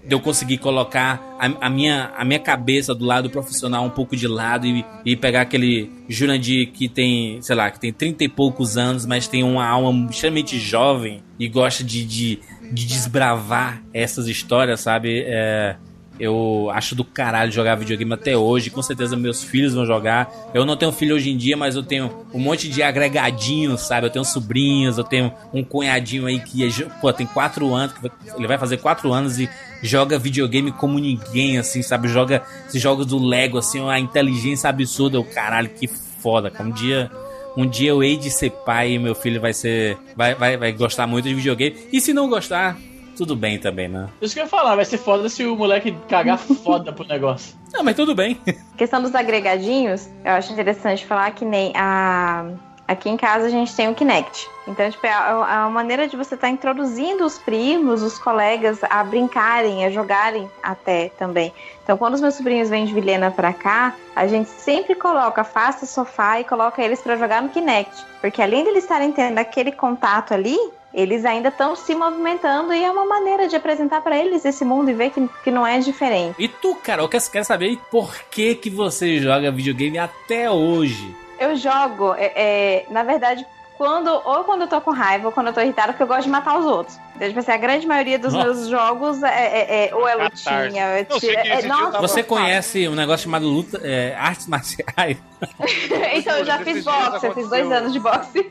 eu conseguir colocar a, a, minha, a minha cabeça do lado profissional um pouco de lado e, e pegar aquele Jurandir que tem, sei lá, que tem 30 e poucos anos, mas tem uma alma extremamente jovem e gosta de, de, de desbravar essas histórias, sabe? É, eu acho do caralho jogar videogame até hoje. Com certeza meus filhos vão jogar. Eu não tenho filho hoje em dia, mas eu tenho um monte de agregadinhos, sabe? Eu tenho sobrinhos, eu tenho um cunhadinho aí que pô, tem quatro anos, ele vai fazer quatro anos e joga videogame como ninguém, assim, sabe? Joga esses jogos do Lego, assim, a inteligência absurda. O caralho, que foda. Um dia um dia eu hei de ser pai e meu filho vai ser. Vai, vai, vai gostar muito de videogame. E se não gostar, tudo bem também, né? Isso que eu ia falar, vai ser foda se o moleque cagar foda pro negócio. Não, mas tudo bem. A questão dos agregadinhos, eu acho interessante falar que nem a. Aqui em casa a gente tem o Kinect. Então, tipo, é a, a maneira de você estar tá introduzindo os primos, os colegas a brincarem, a jogarem até também. Então, quando os meus sobrinhos vêm de Vilhena pra cá, a gente sempre coloca, afasta o sofá e coloca eles para jogar no Kinect. Porque além de eles estarem tendo aquele contato ali, eles ainda estão se movimentando e é uma maneira de apresentar para eles esse mundo e ver que, que não é diferente. E tu, Carol, quer, quer saber por que, que você joga videogame até hoje? Eu jogo, é, é, na verdade, quando ou quando eu tô com raiva ou quando eu tô irritada, porque eu gosto de matar os outros. Então, tipo assim, a grande maioria dos Nossa. meus jogos é, é, é ou é lutinha, é, tira, é, nossa, Você conhece um negócio chamado luta, é, artes marciais? então, eu já fiz boxe, eu fiz dois anos de boxe.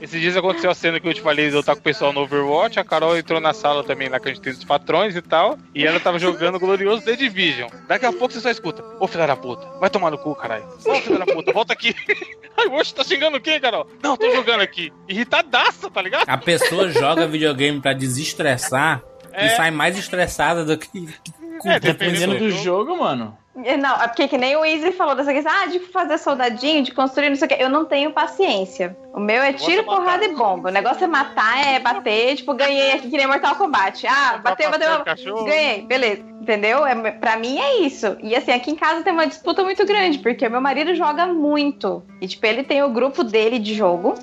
Esses dias aconteceu a cena que eu te falei de eu estar com o pessoal no Overwatch, a Carol entrou na sala também, lá que a gente tem os patrões e tal, e ela tava jogando o glorioso The Division. Daqui a pouco você só escuta, ô filha da puta, vai tomar no cu, caralho. Ô filha da puta, volta aqui. Ai, oxe, tá xingando quem, Carol? Não, tô jogando aqui. Irritadaça, tá ligado? A pessoa joga videogame para desestressar é. e sai mais estressada do que. É, dependendo do jogo, mano. É, não, é porque que nem o Easy falou dessa questão, ah, de fazer soldadinho, de construir, não sei o que. Eu não tenho paciência. O meu é tiro, porrada e bomba. O negócio é matar, é bater, tipo, ganhei aqui que nem Mortal Kombat. Ah, bateu, bateu, bateu ganhei, beleza. Entendeu? É, pra mim é isso. E assim, aqui em casa tem uma disputa muito grande, porque o meu marido joga muito. E, tipo, ele tem o grupo dele de jogo.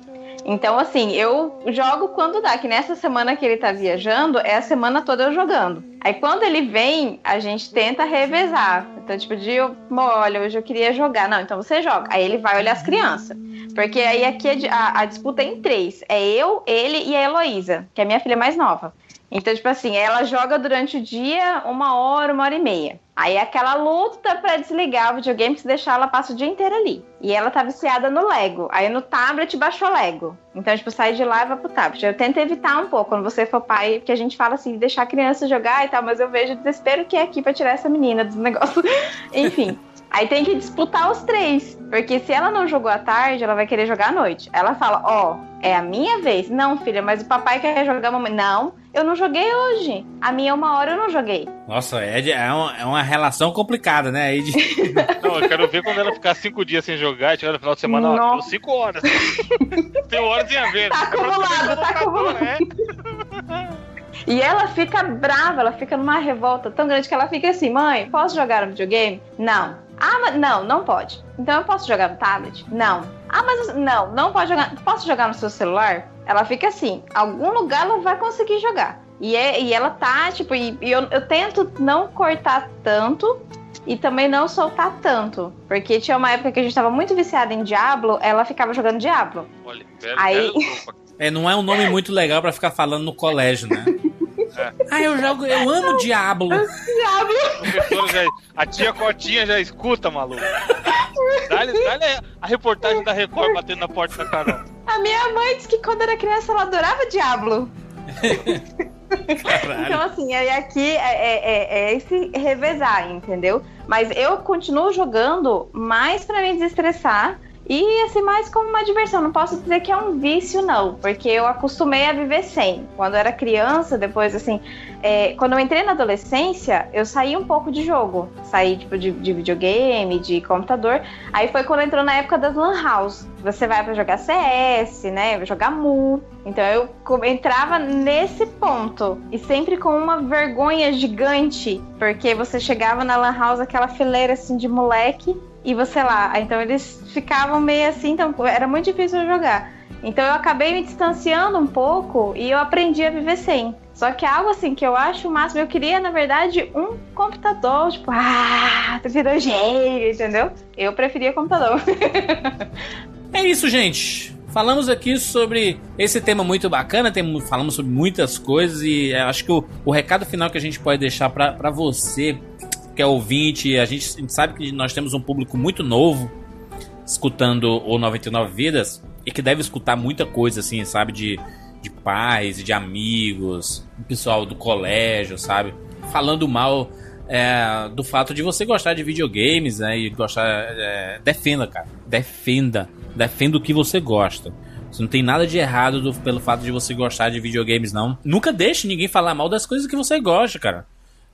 Então, assim, eu jogo quando dá, que nessa semana que ele tá viajando, é a semana toda eu jogando. Aí quando ele vem, a gente tenta revezar. Então, tipo, de olha, hoje eu queria jogar. Não, então você joga. Aí ele vai olhar as crianças. Porque aí aqui a, a disputa é em três. É eu, ele e a Heloísa, que é a minha filha mais nova. Então, tipo assim, ela joga durante o dia uma hora, uma hora e meia. Aí é aquela luta para desligar o videogame, se deixar ela passa o dia inteiro ali. E ela tá viciada no Lego. Aí no tablet baixou Lego. Então, tipo, sai de lá e vai pro tablet. Eu tento evitar um pouco quando você for pai, porque a gente fala assim, deixar a criança jogar e tal, mas eu vejo o desespero que é aqui para tirar essa menina dos negócios. Enfim. Aí tem que disputar os três. Porque se ela não jogou à tarde, ela vai querer jogar à noite. Ela fala: Ó, oh, é a minha vez. Não, filha, mas o papai quer jogar mamãe. Não, eu não joguei hoje. A minha uma hora eu não joguei. Nossa, é, de, é, uma, é uma relação complicada, né? Aí de... não, eu quero ver quando ela ficar cinco dias sem jogar e chegar no final de semana, Nossa. ó, deu cinco horas. Tem horas em a ver. Tá acumulado, tá acumulado. Né? E ela fica brava, ela fica numa revolta tão grande que ela fica assim: mãe, posso jogar no videogame? Não. Ah, mas não, não pode. Então eu posso jogar no tablet? Não. Ah, mas não, não pode jogar. Posso jogar no seu celular? Ela fica assim, algum lugar ela vai conseguir jogar. E, é, e ela tá, tipo, e, e eu, eu tento não cortar tanto e também não soltar tanto. Porque tinha uma época que a gente tava muito viciada em Diablo, ela ficava jogando Diablo. Olha, velho, Aí... É, não é um nome muito legal para ficar falando no colégio, né? É. Ah, eu jogo, eu amo Diablo. Diablo. Já, a tia Cotinha já escuta, maluco. Dá-lhe dá a reportagem da Record batendo na porta da Carol. A minha mãe disse que quando era criança ela adorava Diablo. então, assim, aí aqui é, é, é, é, esse revezar, entendeu? Mas eu continuo jogando mais para me desestressar e assim, mais como uma diversão. Não posso dizer que é um vício, não, porque eu acostumei a viver sem. Quando eu era criança, depois, assim, é, quando eu entrei na adolescência, eu saí um pouco de jogo. Saí, tipo, de, de videogame, de computador. Aí foi quando entrou na época das Lan House. Você vai para jogar CS, né? Jogar Mu. Então eu entrava nesse ponto. E sempre com uma vergonha gigante. Porque você chegava na Lan House, aquela fileira assim de moleque e você lá. Então eles ficavam meio assim, então era muito difícil jogar. Então eu acabei me distanciando um pouco e eu aprendi a viver sem. Só que é algo assim que eu acho o máximo. Eu queria, na verdade, um computador, tipo, ah, virou gênio, entendeu? Eu preferia computador. é isso, gente. Falamos aqui sobre esse tema muito bacana, tem, falamos sobre muitas coisas e acho que o, o recado final que a gente pode deixar para você que é ouvinte, a gente, sabe que nós temos um público muito novo escutando o 99 Vidas e que deve escutar muita coisa, assim, sabe? De, de pais, de amigos, pessoal do colégio, sabe? Falando mal é, do fato de você gostar de videogames, né? E gostar. É, defenda, cara. Defenda. Defenda o que você gosta. Você não tem nada de errado do, pelo fato de você gostar de videogames, não. Nunca deixe ninguém falar mal das coisas que você gosta, cara.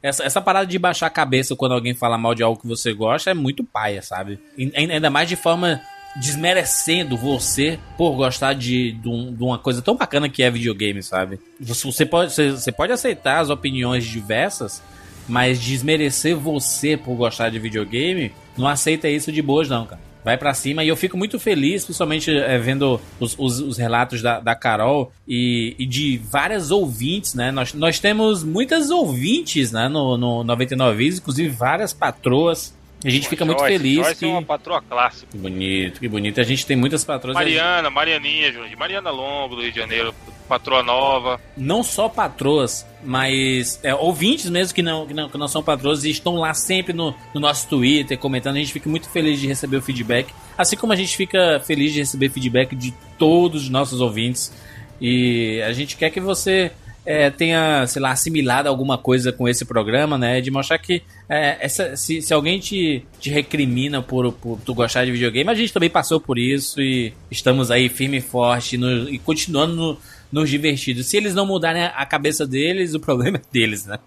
Essa, essa parada de baixar a cabeça quando alguém fala mal de algo que você gosta é muito paia, sabe? Ainda mais de forma desmerecendo você por gostar de, de, um, de, uma coisa tão bacana que é videogame, sabe? Você, pode, você, você pode aceitar as opiniões diversas, mas desmerecer você por gostar de videogame, não aceita isso de boas, não, cara vai para cima. E eu fico muito feliz, principalmente é, vendo os, os, os, relatos da, da Carol e, e, de várias ouvintes, né? Nós, nós temos muitas ouvintes né? no, no 99 Vezes, inclusive várias patroas. A gente fica muito Joyce, feliz. Joyce que... é uma patroa clássica. Que bonito, que bonito. A gente tem muitas patroas. Mariana, Marianinha, de Mariana Longo, do Rio de Janeiro, patroa nova. Não só patroas, mas é, ouvintes mesmo que não, que não, que não são patroas e estão lá sempre no, no nosso Twitter comentando. A gente fica muito feliz de receber o feedback. Assim como a gente fica feliz de receber feedback de todos os nossos ouvintes. E a gente quer que você é, tenha, sei lá, assimilado alguma coisa com esse programa, né? De mostrar que é, essa, se, se alguém te, te recrimina por, por tu gostar de videogame, a gente também passou por isso e estamos aí firme e forte no, e continuando no, nos divertindo. Se eles não mudarem a cabeça deles, o problema é deles, né?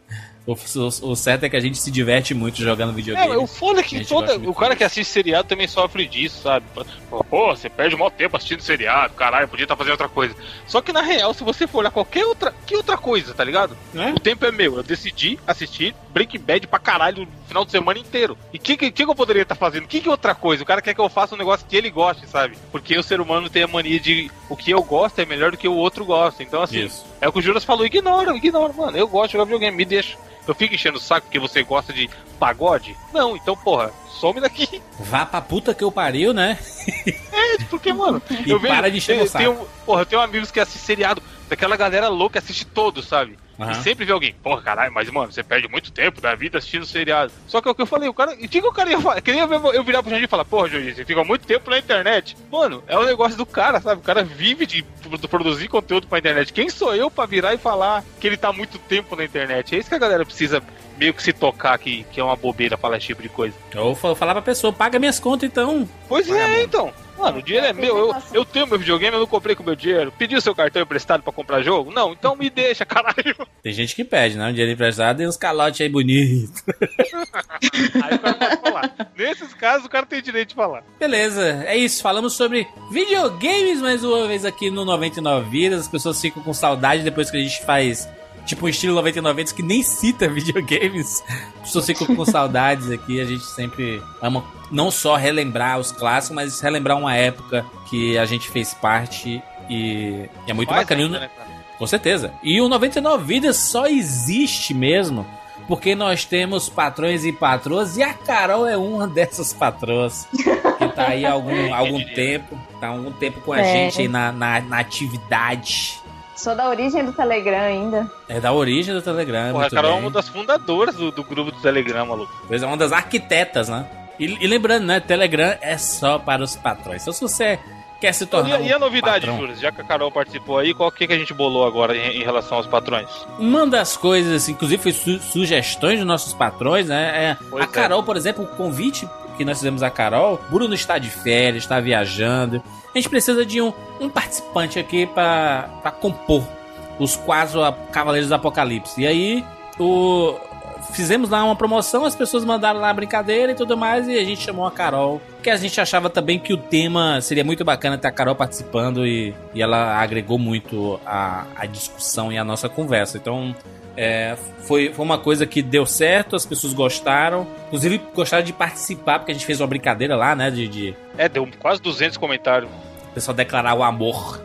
O, o, o, certo é que a gente se diverte muito jogando videogame. É, o foda é que toda, o cara que assiste seriado também sofre disso, sabe? Pô, você perde um tempo assistindo seriado, caralho, podia estar tá fazendo outra coisa. Só que na real, se você for olhar qualquer outra, que outra coisa, tá ligado? É? O tempo é meu. Eu decidi assistir Breaking Bad pra caralho no final de semana inteiro. E o que, que, que, eu poderia estar tá fazendo? O que, que outra coisa? O cara quer que eu faça um negócio que ele goste, sabe? Porque o ser humano tem a mania de o que eu gosto é melhor do que o outro gosta. Então, assim, Isso. é o que o Juras falou: ignora, ignora, mano. Eu gosto de jogar videogame, me deixa. Eu fico enchendo o saco porque você gosta de pagode? Não, então, porra, some daqui. Vá pra puta que eu pariu, né? é, porque, mano, e eu vejo, para de encher o saco. Tenho, porra, eu tenho amigos que assistem seriado, daquela galera louca que assiste todos, sabe? Uhum. E sempre vê alguém, porra, caralho, mas mano, você perde muito tempo da vida assistindo seriado. Só que é o que eu falei, o cara. E que o cara ia falar? Queria eu virar pro Jandir e falar, porra, Jandir, você fica muito tempo na internet. Mano, é o um negócio do cara, sabe? O cara vive de produzir conteúdo pra internet. Quem sou eu pra virar e falar que ele tá muito tempo na internet? É isso que a galera precisa meio que se tocar que, que é uma bobeira falar esse tipo de coisa. Ou falar pra pessoa, paga minhas contas então. Pois é, então. Mano, o dinheiro é meu, eu, eu tenho meu videogame, eu não comprei com meu dinheiro. Pediu seu cartão emprestado pra comprar jogo? Não, então me deixa, caralho. Tem gente que pede, né? Um dinheiro emprestado e uns calotes aí bonitos. aí o cara pode falar. Nesses casos, o cara tem direito de falar. Beleza, é isso. Falamos sobre videogames mais uma vez aqui no 99 Vidas. As pessoas ficam com saudade depois que a gente faz tipo um estilo 99 que nem cita videogames. Pessoas ficam com saudades aqui. A gente sempre ama não só relembrar os clássicos, mas relembrar uma época que a gente fez parte e, e é muito Faz bacana. Ainda, né, com certeza. E o 99 Vidas só existe mesmo porque nós temos patrões e patroas e a Carol é uma dessas patroas que tá aí há algum, algum tempo, tá há algum tempo com a é. gente aí na, na, na atividade Sou da origem do Telegram ainda. É da origem do Telegram. Porra, a Carol é uma das fundadoras do, do grupo do Telegram, maluco. Pois é, uma das arquitetas, né? E, e, lembrando, né? Telegram é só para os patrões. Então, se você quer se tornar. E, e a novidade, Júlio? Já que a Carol participou aí, qual que, que a gente bolou agora em, em, relação aos patrões? Uma das coisas, inclusive, foi su sugestões dos nossos patrões, né? É, a é. Carol, por exemplo, o convite que nós fizemos a Carol, Bruno está de férias, está viajando. A gente precisa de um, um participante aqui para compor os quatro Cavaleiros do Apocalipse. E aí, o, fizemos lá uma promoção, as pessoas mandaram lá a brincadeira e tudo mais, e a gente chamou a Carol, que a gente achava também que o tema seria muito bacana ter a Carol participando e, e ela agregou muito a, a discussão e a nossa conversa. Então, é, foi, foi uma coisa que deu certo, as pessoas gostaram. Inclusive, gostaram de participar, porque a gente fez uma brincadeira lá, né? De, de... É, deu quase 200 comentários. O pessoal declarar o amor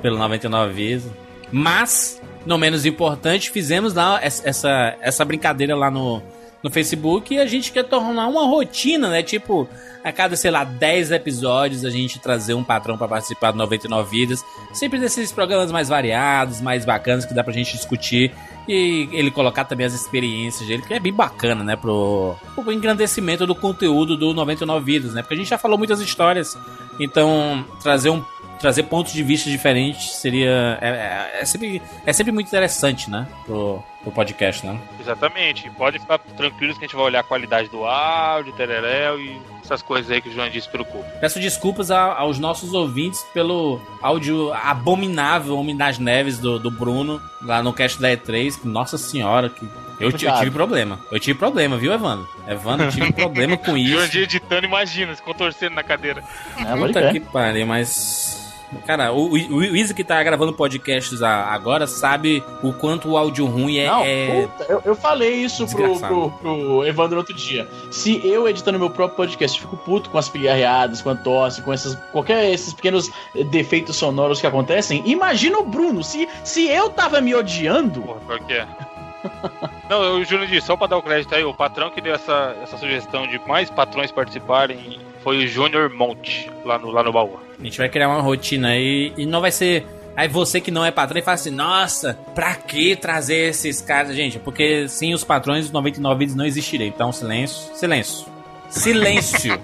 pelo 99 vezes. Mas, não menos importante, fizemos lá essa, essa brincadeira lá no, no Facebook e a gente quer tornar uma rotina, né? Tipo, a cada, sei lá, 10 episódios a gente trazer um patrão para participar do 99 Vidas. Sempre desses programas mais variados, mais bacanas que dá pra gente discutir. E ele colocar também as experiências dele, que é bem bacana, né? Pro, pro engrandecimento do conteúdo do 99 Vidas, né? Porque a gente já falou muitas histórias. Então, trazer um trazer pontos de vista diferentes seria. É, é, é, sempre, é sempre muito interessante, né? Pro, pro podcast, né? Exatamente. Pode ficar tranquilos que a gente vai olhar a qualidade do áudio, tereréu e essas coisas aí que o João disse pelo corpo. Peço desculpas a, aos nossos ouvintes pelo áudio abominável Homem das Neves do, do Bruno lá no cast da E3. Nossa senhora, que eu, eu, tive problema. Eu tive problema, viu, Evandro? Evandro, tive problema com isso. João editando, imagina, se contorcendo na cadeira. É, Puta que pariu, mas Cara, o, o, o Isa que tá gravando podcasts agora sabe o quanto o áudio ruim é. Não, é... Puta, eu, eu, falei isso pro, pro, pro, Evandro outro dia. Se eu editando meu próprio podcast fico puto com as pigarreadas, com a tosse, com essas, qualquer esses pequenos defeitos sonoros que acontecem, imagina o Bruno. Se, se eu tava me odiando. Porra, qual que é? Não, o Júnior disse, só pra dar o crédito aí, o patrão que deu essa, essa sugestão de mais patrões participarem foi o Júnior Monte, lá no, lá no baú. A gente vai criar uma rotina aí e não vai ser. Aí você que não é patrão e fala assim, nossa, pra que trazer esses caras? Gente, porque sem os patrões, os 99 vídeos não existiriam. Então, silêncio, silêncio. Silêncio.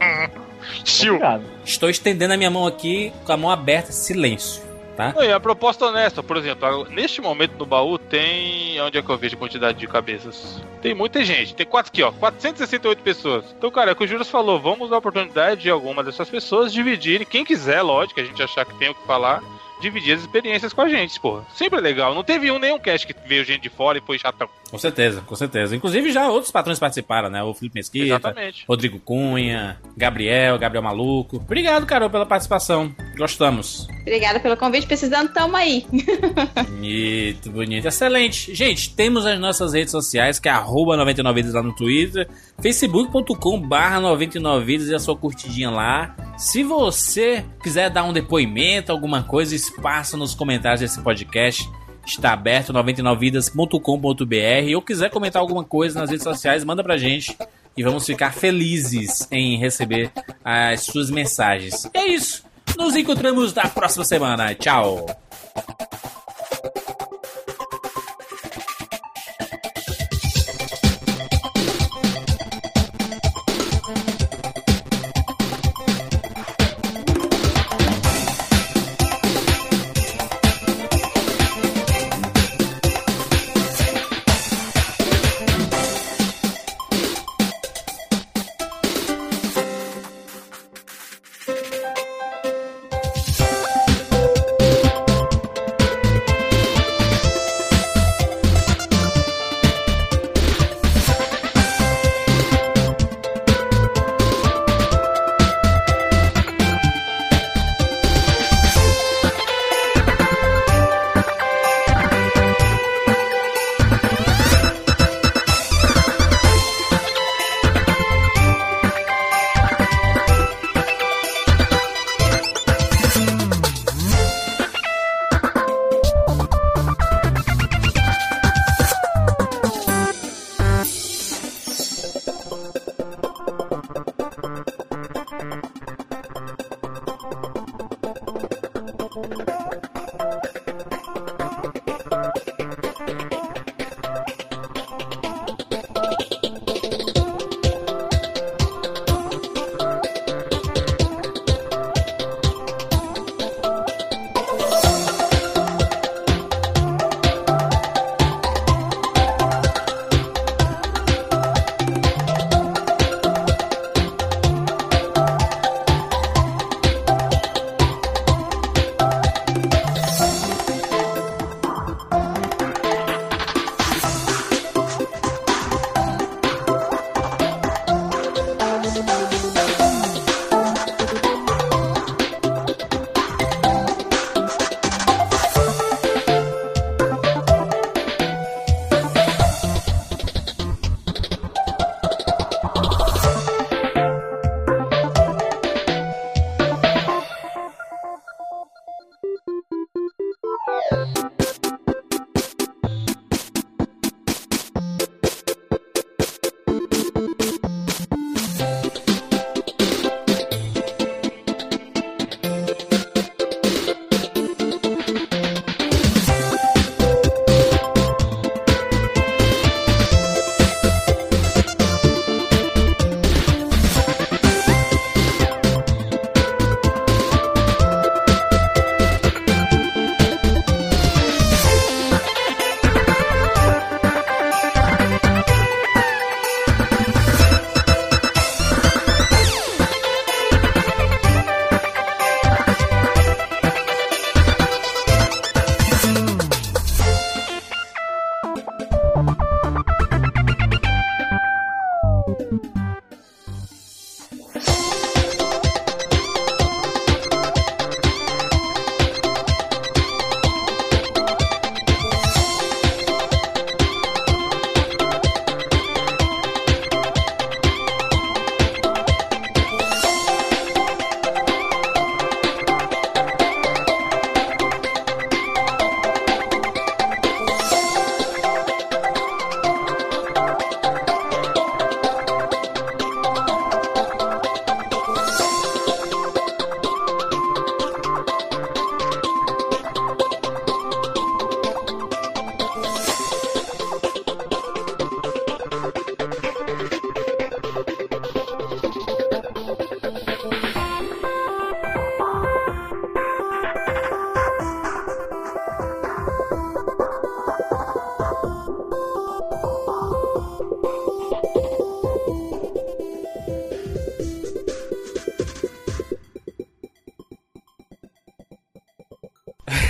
Estou estendendo a minha mão aqui com a mão aberta, silêncio tá? Não, e a proposta honesta, por exemplo, neste momento no baú tem. Onde é que eu vejo a quantidade de cabeças? Tem muita gente, tem quatro aqui, ó, 468 pessoas. Então, cara, é o que o Júlio falou, vamos dar a oportunidade de alguma dessas pessoas dividirem, quem quiser, lógico, a gente achar que tem o que falar dividir as experiências com a gente, porra. Sempre é legal. Não teve um nenhum cast que veio gente de fora e foi chatão. Com certeza, com certeza. Inclusive já outros patrões participaram, né? O Felipe Mesquita, Exatamente. Rodrigo Cunha, Gabriel, Gabriel Maluco. Obrigado, Carol, pela participação. Gostamos. Obrigada pelo convite. Precisando, tamo aí. bonito, bonito. Excelente. Gente, temos as nossas redes sociais, que é arroba 99vidas lá no Twitter, facebook.com barra 99vidas e a sua curtidinha lá. Se você quiser dar um depoimento, alguma coisa, espaço nos comentários desse podcast está aberto 99vidas.com.br ou quiser comentar alguma coisa nas redes sociais, manda pra gente e vamos ficar felizes em receber as suas mensagens. é isso. Nos encontramos na próxima semana. Tchau.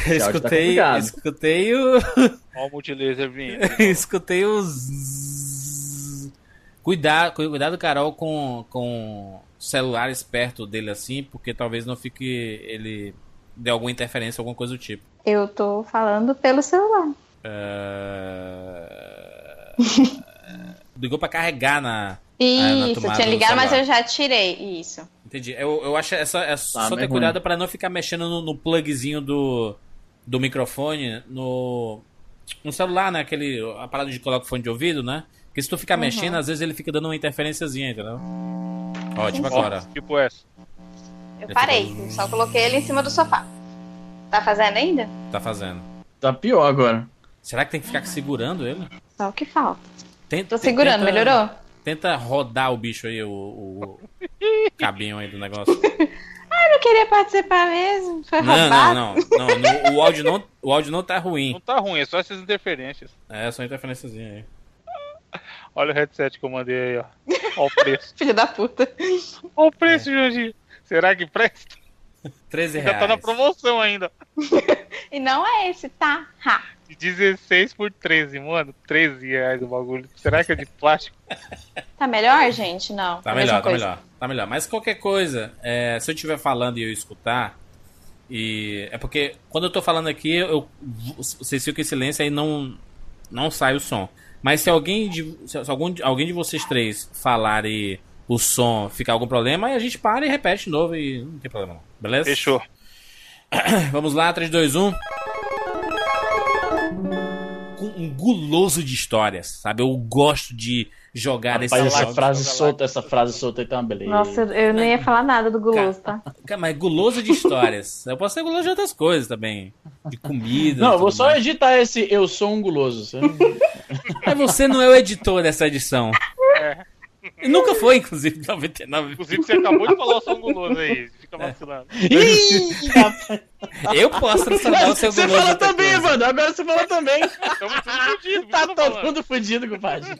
Áudio tá escutei, escutei o. Ó o multilaser vindo. escutei os. Cuidado, cuidado, Carol, com, com celulares perto dele assim, porque talvez não fique. Ele dê alguma interferência, alguma coisa do tipo. Eu tô falando pelo celular. É... Ligou pra carregar na. na Isso, tomada tinha do ligado, mas celular. eu já tirei. Isso. Entendi. Eu, eu acho essa. É só mas ter ruim. cuidado pra não ficar mexendo no, no plugzinho do, do microfone no, no celular, né? Aquele, a parada de coloca o fone de ouvido, né? Porque se tu ficar mexendo, às vezes ele fica dando uma interferenciazinha, entendeu? Ótimo Sim. agora. Tipo essa. Eu parei, só coloquei ele em cima do sofá. Tá fazendo ainda? Tá fazendo. Tá pior agora. Será que tem que ficar segurando ele? Só o que falta. Tenta, Tô segurando, tenta- melhorou? Tenta rodar o bicho aí, o, o, o cabinho aí do negócio. Eu não queria participar mesmo. Foi Não, roubado. não, não. não o, áudio não o áudio não tá ruim. Não tá ruim, é só essas interferências. É só interferênciazinha aí. Olha o headset que eu mandei aí, ó. Olha o preço. Filho da puta. Olha o preço, Jorginho. Será que presta? 13 Já tá na reais. promoção ainda. E não é esse, tá? Ha. 16 por 13, mano. 13 reais o bagulho. Será que é de plástico? Tá melhor, gente? Não. Tá mesma melhor, tá coisa. melhor. Tá melhor. Mas qualquer coisa, é, se eu estiver falando e eu escutar, e é porque quando eu tô falando aqui, eu, vocês ficam em silêncio aí não, não sai o som. Mas se alguém de, se algum, alguém de vocês três falar e o som ficar algum problema, aí a gente para e repete de novo e não tem problema não. Beleza? Fechou. Vamos lá, 3, 2, 1. Guloso de histórias, sabe? Eu gosto de jogar Rapaz, essa jogos. frase solta, essa frase solta aí tá uma beleza. Nossa, eu- não ia falar nada do guloso, tá? Cara, mas guloso de histórias. Eu posso ser guloso de outras coisas também. De comida. Não, vou só mais. editar esse Eu Sou um Guloso. Mas você não é o editor dessa edição. É. E nunca foi, inclusive, 99. Inclusive, você acabou de falar o som guloso aí. Fica vacilando. Ih, rapaz. Eu posso transformar o seu Você outra também, coisa. Evandro. Agora você falou também. Estamos tudo fodidos. Tá todo mundo fudido, compadre.